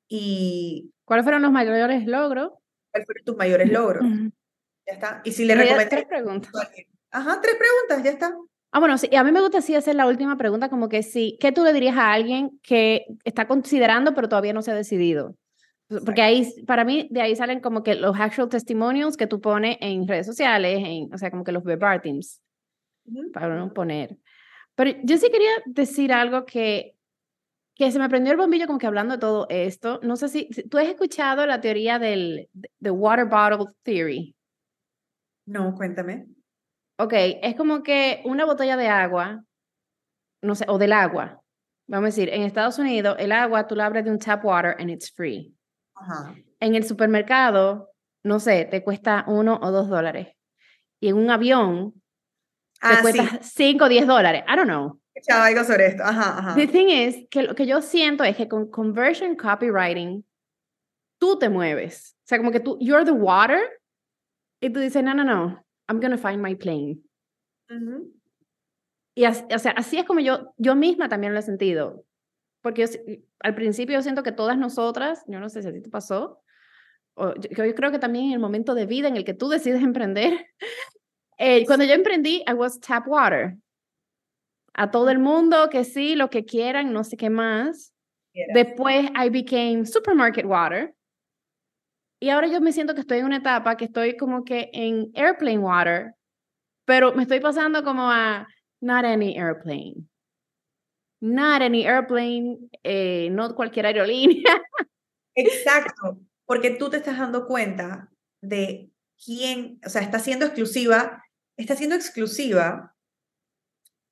y ¿Cuáles fueron los mayores logros? ¿Cuáles fueron tus mayores logros? Ya está. Y si le recomiendas... Tres preguntas. Ajá, tres preguntas, ya está. Ah, bueno, sí, a mí me gusta así hacer la última pregunta, como que sí, ¿qué tú le dirías a alguien que está considerando pero todavía no se ha decidido? Porque ahí, para mí, de ahí salen como que los actual testimonials que tú pones en redes sociales, en, o sea, como que los verbatins, para no poner. Pero yo sí quería decir algo que que se me prendió el bombillo como que hablando de todo esto. No sé si, tú has escuchado la teoría del the water bottle theory. No, cuéntame. Ok, es como que una botella de agua, no sé, o del agua. Vamos a decir, en Estados Unidos, el agua tú la abres de un tap water and it's free. Ajá. En el supermercado, no sé, te cuesta uno o dos dólares. Y en un avión, te ah, cuesta cinco o diez dólares. I don't know escuchado algo sobre esto. Ajá, ajá. The thing is que lo que yo siento es que con conversion copywriting, tú te mueves. O sea, como que tú, you're the water, y tú dices, no, no, no, I'm gonna find my plane. Y así, o sea, así es como yo, yo misma también lo he sentido. Porque al principio yo siento que todas nosotras, yo no sé si a ti te pasó, o yo, yo, creo que también en el momento de vida en el que tú decides emprender, eh, cuando yo emprendí, I was tap water a todo el mundo que sí, lo que quieran, no sé qué más. Después I became supermarket water. Y ahora yo me siento que estoy en una etapa que estoy como que en airplane water, pero me estoy pasando como a not any airplane. Not any airplane, eh, no cualquier aerolínea. Exacto, porque tú te estás dando cuenta de quién, o sea, está siendo exclusiva, está siendo exclusiva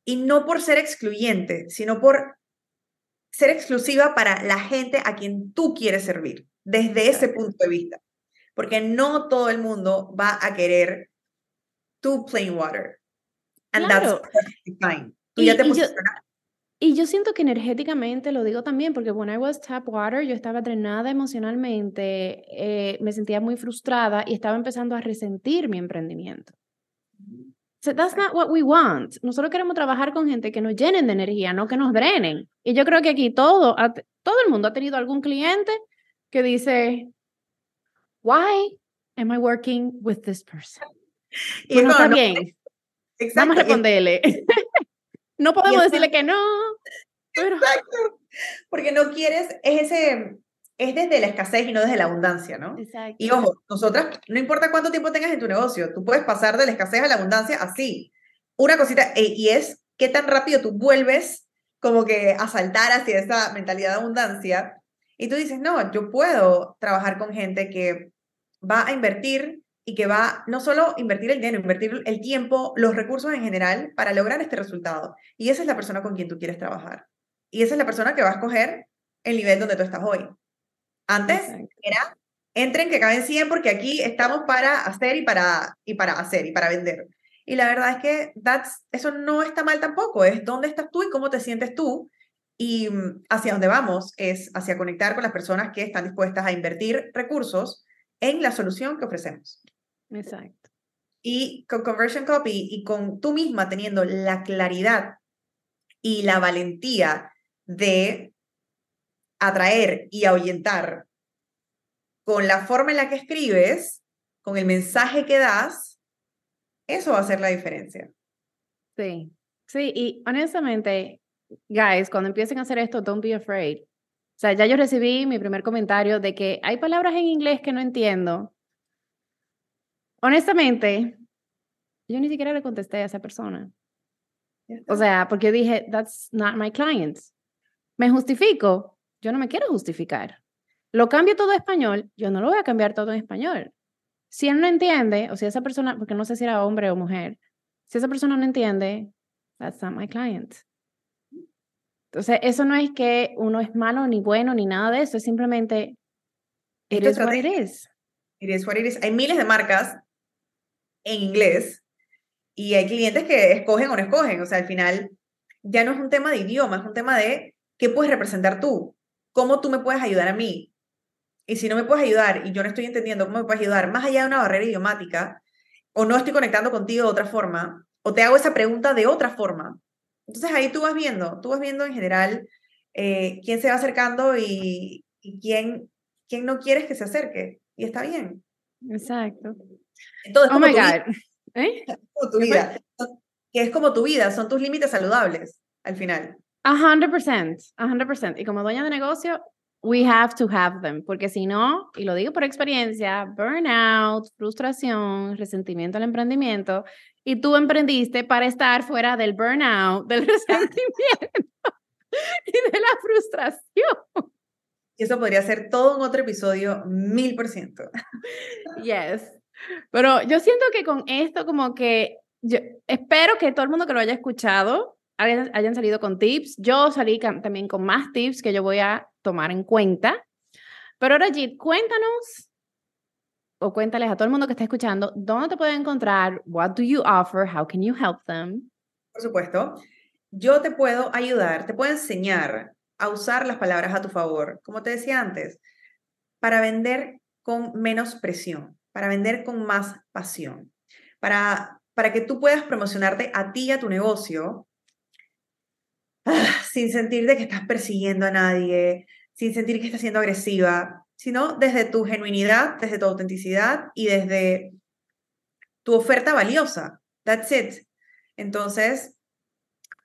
y no por ser excluyente, sino por ser exclusiva para la gente a quien tú quieres servir, desde ese punto de vista. Porque no todo el mundo va a querer tu plain water. And that's fine. Tú y, ya te y yo siento que energéticamente, lo digo también, porque when I was tap water, yo estaba drenada emocionalmente, eh, me sentía muy frustrada y estaba empezando a resentir mi emprendimiento. So that's not what we want. Nosotros queremos trabajar con gente que nos llenen de energía, no que nos drenen. Y yo creo que aquí todo, todo el mundo ha tenido algún cliente que dice, why am I working with this person? Y pues no, está bien. Vamos a responderle. no podemos decirle que no. Exacto. Porque no quieres, es ese, es desde la escasez y no desde la abundancia, ¿no? Exacto. Y ojo, nosotras, no importa cuánto tiempo tengas en tu negocio, tú puedes pasar de la escasez a la abundancia así. Una cosita, e, y es qué tan rápido tú vuelves como que a saltar hacia esa mentalidad de abundancia. Y tú dices, no, yo puedo trabajar con gente que va a invertir y que va no solo invertir el dinero, invertir el tiempo, los recursos en general para lograr este resultado. Y esa es la persona con quien tú quieres trabajar. Y esa es la persona que va a escoger el nivel donde tú estás hoy. Antes era, entren que caben 100 porque aquí estamos para hacer y para, y para hacer y para vender. Y la verdad es que that's, eso no está mal tampoco, es dónde estás tú y cómo te sientes tú. Y mm, hacia dónde vamos es hacia conectar con las personas que están dispuestas a invertir recursos en la solución que ofrecemos. Exacto. Y con Conversion Copy y con tú misma teniendo la claridad y la valentía de atraer y ahuyentar con la forma en la que escribes, con el mensaje que das, Eso va a hacer la diferencia. Sí, sí, y honestamente, guys, cuando empiecen a hacer esto, don't be afraid. O sea, ya yo recibí mi primer comentario de que hay palabras en inglés que no entiendo. Honestamente, yo ni siquiera le contesté a esa persona. O sea, porque dije, that's not my client. Me justifico, yo no me quiero justificar. Lo cambio todo en español, yo no lo voy a cambiar todo en español. Si él no entiende, o si esa persona, porque no sé si era hombre o mujer, si esa persona no entiende, that's not my client. Entonces, eso no es que uno es malo ni bueno ni nada de eso, es simplemente it is what it is. It is what it is. Hay miles de marcas en inglés y hay clientes que escogen o no escogen. O sea, al final ya no es un tema de idioma, es un tema de qué puedes representar tú, cómo tú me puedes ayudar a mí. Y si no me puedes ayudar y yo no estoy entendiendo cómo me puedes ayudar, más allá de una barrera idiomática, o no estoy conectando contigo de otra forma, o te hago esa pregunta de otra forma. Entonces ahí tú vas viendo, tú vas viendo en general eh, quién se va acercando y, quién, quién no quieres que se acerque. Y está bien. Exacto. Entonces, oh my God. ¿Eh? tu vida. Que es como tu vida, son tus límites saludables al final. A hundred percent, a hundred percent. Y como dueña de negocio, we have to have them, porque si no, y lo digo por experiencia, burnout, frustración, resentimiento al emprendimiento, y tú emprendiste para estar fuera del burnout, del resentimiento y de la frustración. Y eso podría ser todo un otro episodio, mil por ciento. Yes. Pero yo siento que con esto como que, yo espero que todo el mundo que lo haya escuchado hayan, salido con tips. Yo salí también con más tips que yo voy a tomar en cuenta. Pero ahora, Jit, cuéntanos o cuéntales a todo el mundo que está escuchando dónde te pueden encontrar, what do you offer, how can you help them. Por supuesto, yo te puedo ayudar, te puedo enseñar a usar las palabras a tu favor, como te decía antes, para vender con menos presión, para vender con más pasión, para, para que tú puedas promocionarte a ti y a tu negocio sin sentir de que estás persiguiendo a nadie, sin sentir que estás siendo agresiva, sino desde tu genuinidad, desde tu autenticidad y desde tu oferta valiosa. That's it. Entonces,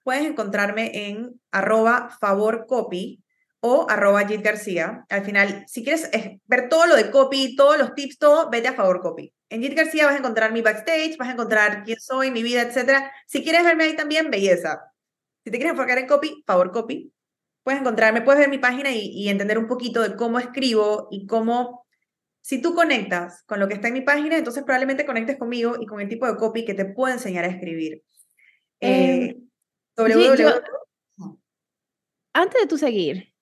puedes encontrarme en arroba favorcopy o arroba Jit García. Al final, si quieres ver todo lo de copy, todos los tips, todo, vete a favor copy. En Jit García vas a encontrar mi backstage, vas a encontrar quién soy, mi vida, etc. Si quieres verme ahí también, belleza. Si te quieres enfocar en copy, favor copy. Puedes encontrarme, puedes ver mi página y, entender un poquito de cómo escribo y cómo, si tú conectas con lo que está en mi página, entonces probablemente conectes conmigo y con el tipo de copy que te puedo enseñar a escribir. Eh, eh antes de tú seguir,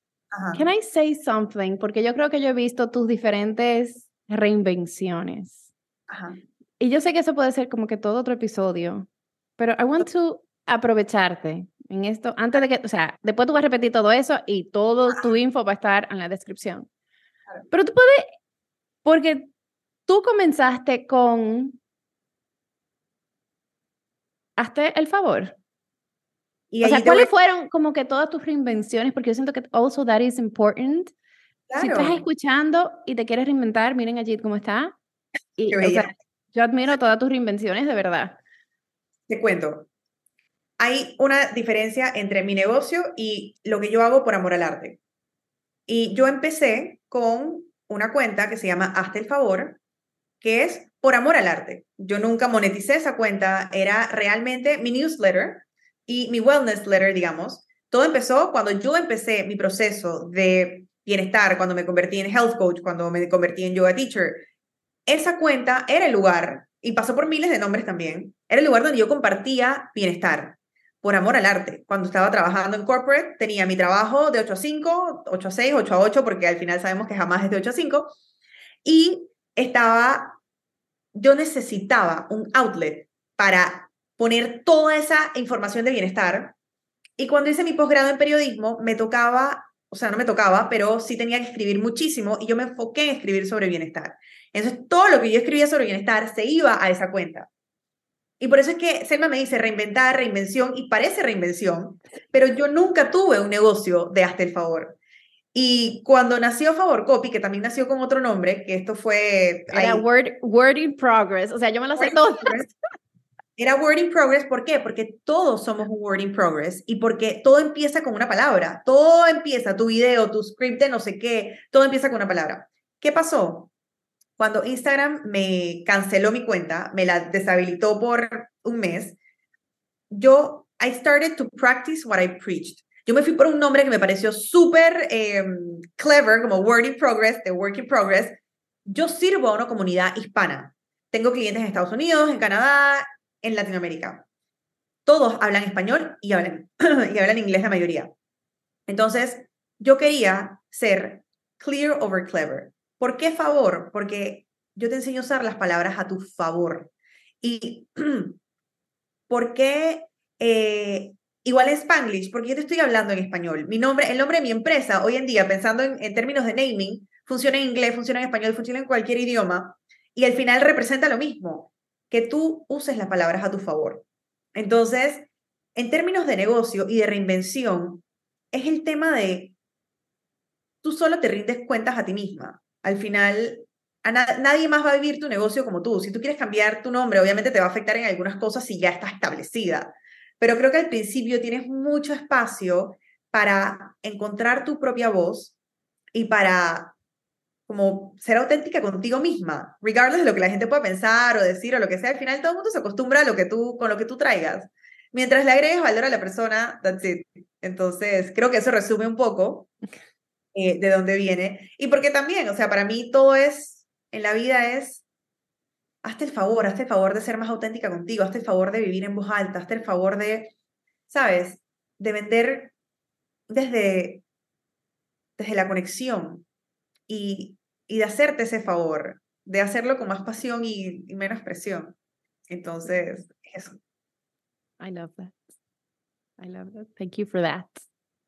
can I say something? Porque yo creo que yo he visto tus diferentes reinvenciones. Y yo sé que eso puede ser como que todo otro episodio, pero I want to aprovecharte en esto, antes de que, o sea, después tú vas a repetir todo eso y todo tu info va a estar en la descripción. Pero tú puedes, porque tú comenzaste con, hazte el favor. Y o sea, ¿cuáles fueron como que todas tus reinvenciones? Porque yo siento que also that is important. Si estás escuchando y te quieres reinventar, miren allí cómo está. Y, o sea, yo admiro todas tus reinvenciones, de verdad. Te cuento, hay una diferencia entre mi negocio y lo que yo hago por amor al arte. Y yo empecé con una cuenta que se llama Hazte el favor, que es por amor al arte. Yo nunca moneticé esa cuenta, era realmente mi newsletter y mi wellness letter, digamos. Todo empezó cuando yo empecé mi proceso de bienestar, cuando me convertí en health coach, cuando me convertí en yoga teacher. Esa cuenta era el lugar, y pasó por miles de nombres también, era el lugar donde yo compartía bienestar, por amor al arte. Cuando estaba trabajando en corporate, tenía mi trabajo de 8 a 5, 8 a 6, 8 a 8, porque al final sabemos que jamás es de 8 a 5. Y estaba, yo necesitaba un outlet para poner toda esa información de bienestar. Y cuando hice mi posgrado en periodismo, me tocaba, o sea, no me tocaba, pero sí tenía que escribir muchísimo y yo me enfoqué en escribir sobre bienestar. Entonces, todo lo que yo escribía sobre bienestar se iba a esa cuenta. Y por eso es que Selma me dice reinventar, reinvención, y parece reinvención, pero yo nunca tuve un negocio de hasta el favor. Y cuando nació Favor Copy, que también nació con otro nombre, que esto fue... Era word, word in Progress, o sea, yo me lo sé todo. Era word in progress, ¿por qué? Porque todos somos un word in progress y porque todo empieza con una palabra. Todo empieza, tu video, tu script de no sé qué, todo empieza con una palabra. ¿Qué pasó? Cuando Instagram me canceló mi cuenta, me la deshabilitó por un mes, yo, I started to practice what I preached. Yo me fui por un nombre que me pareció súper em, clever, como Word in Progress, de Work in Progress. Yo sirvo a una comunidad hispana. Tengo clientes en Estados Unidos, en Canadá, en Latinoamérica. Todos hablan español y hablan, y hablan inglés la mayoría. Entonces, yo quería ser clear over clever. ¿Por qué favor? Porque yo te enseño a usar las palabras a tu favor. Y ¿por qué eh, igual en Spanglish? Porque yo te estoy hablando en español. Mi nombre, el nombre de mi empresa, hoy en día, pensando en, en términos de naming, funciona en inglés, funciona en español, funciona en cualquier idioma. Y al final representa lo mismo que tú uses las palabras a tu favor. Entonces, en términos de negocio y de reinvención, es el tema de tú solo te rindes cuentas a ti misma. Al final, nadie más va a vivir tu negocio como tú. Si tú quieres cambiar tu nombre, obviamente te va a afectar en algunas cosas si ya está establecida. Pero creo que al principio tienes mucho espacio para encontrar tu propia voz y para como ser auténtica contigo misma, regardless de lo que la gente pueda pensar o decir o lo que sea, al final todo el mundo se acostumbra a lo que tú, con lo que tú traigas. Mientras le agregues valor a la persona, that's it. Entonces, creo que eso resume un poco eh, de dónde viene. Y porque también, o sea, para mí todo es, en la vida es, hazte el favor, hazte el favor de ser más auténtica contigo, hazte el favor de vivir en voz alta, hazte el favor de, ¿sabes? De vender desde, desde la conexión. Y, y de hacerte ese favor, de hacerlo con más pasión y, menos presión. Entonces, eso. I love that. I love that. Thank you for that.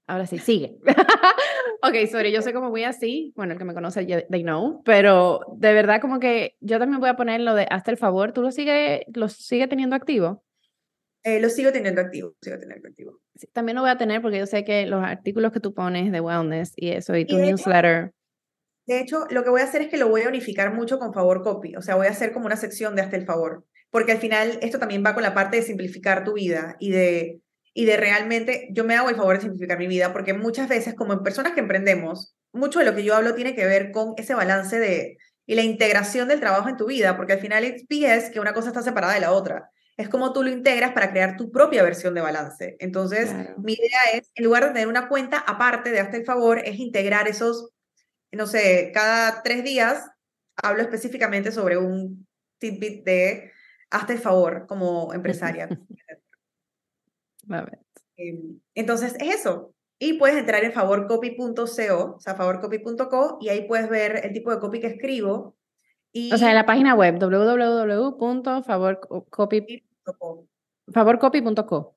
Ahora sí, sigue. ok, sorry, yo sé cómo voy así. Bueno, el que me conoce, they know. Pero de verdad, como que yo también voy a poner lo de hasta el favor. ¿Tú lo sigue, lo sigue teniendo activo? Eh, lo sigo teniendo activo, sigo teniendo activo. también lo voy a tener porque yo sé que los artículos que tú pones de wellness y eso y tu newsletter. De hecho, lo que voy a hacer es que lo voy a unificar mucho con Favor Copy, o sea, voy a hacer como una sección de hasta el favor, porque al final esto también va con la parte de simplificar tu vida y de, y de realmente, yo me hago el favor de simplificar mi vida, porque muchas veces como en personas que emprendemos, mucho de lo que yo hablo tiene que ver con ese balance de, y la integración del trabajo en tu vida, porque al final es que una cosa está separada de la otra. Es como tú lo integras para crear tu propia versión de balance. Entonces, mi idea es, en lugar de tener una cuenta aparte de hasta el favor, es integrar esos no sé, cada tres días hablo específicamente sobre un tidbit de hazte el favor como empresaria. Em, entonces, es eso. Y puedes entrar en favorcopy.co, o sea, favorcopy.co, y ahí puedes ver el tipo de copy que escribo. Y... O sea, en la página web www.favorcopy.co. Favorcopy.co.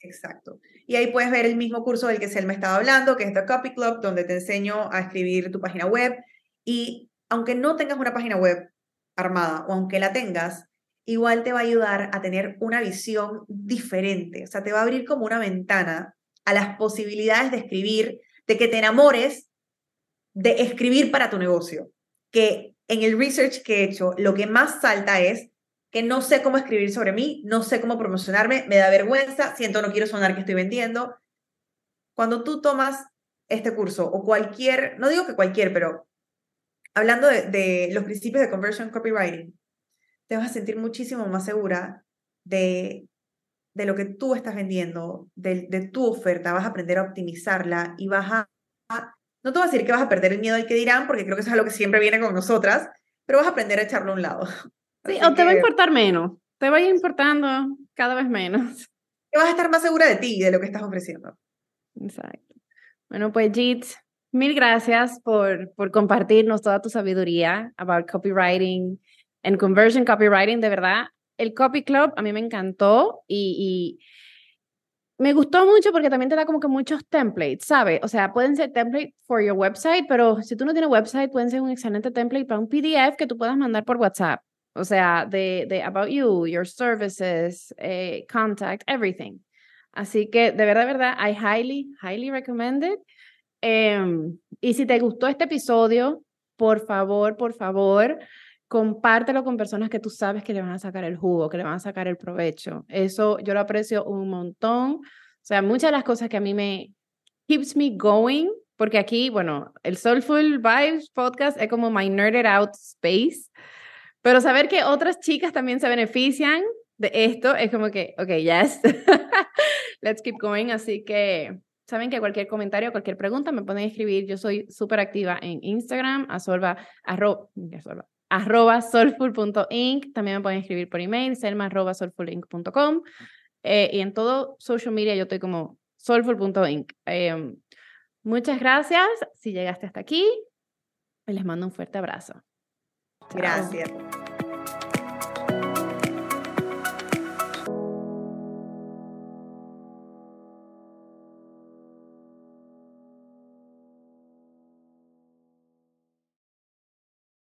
Exacto. Y ahí puedes ver el mismo curso del que Selma estaba hablando, que es The Copy Club, donde te enseño a escribir tu página web. Y aunque no tengas una página web armada o aunque la tengas, igual te va a ayudar a tener una visión diferente. O sea, te va a abrir como una ventana a las posibilidades de escribir, de que te enamores de escribir para tu negocio. Que en el research que he hecho, lo que más salta es no sé cómo escribir sobre mí, no sé cómo promocionarme, me da vergüenza, siento no quiero sonar que estoy vendiendo. Cuando tú tomas este curso o cualquier, no digo que cualquier, pero hablando de, los principios de conversion copywriting, te vas a sentir muchísimo más segura de, de lo que tú estás vendiendo, de, de, tu oferta, vas a aprender a optimizarla y vas a, no te voy a decir que vas a perder el miedo al que dirán, porque creo que eso es algo que siempre viene con nosotras, pero vas a aprender a echarlo a un lado. Sí, o te va a importar menos, te va a ir importando cada vez menos. Te vas a estar más segura de ti y de lo que estás ofreciendo. Exacto. Bueno, pues Jit, mil gracias por, por compartirnos toda tu sabiduría about copywriting and conversion copywriting. De verdad, el Copy Club a mí me encantó y, y me gustó mucho porque también te da como que muchos templates, ¿sabes? O sea, pueden ser templates for your website, pero si tú no tienes website, pueden ser un excelente template para un PDF que tú puedas mandar por WhatsApp. O sea, de, de about you, your services, eh, contact, everything. Así que de verdad, de verdad, I highly, highly recommend it. Em, y si te gustó este episodio, por favor, por favor, compártelo con personas que tú sabes que le van a sacar el jugo, que le van a sacar el provecho. Eso yo lo aprecio un montón. O sea, muchas de las cosas que a mí me keeps me going, porque aquí, bueno, el Soulful Vibes podcast es como my nerded out space, pero saber que otras chicas también se benefician de esto es como que, ok, yes, let's keep going. Así que saben que cualquier comentario, cualquier pregunta me pueden escribir. Yo soy súper activa en Instagram, asolva, arroba, arroba soulful.inc. También me pueden escribir por email, selma arroba soulfulinc.com. Eh, y en todo social media yo estoy como soulful.inc. Eh, muchas gracias. Si llegaste hasta aquí, les mando un fuerte abrazo. Gracias.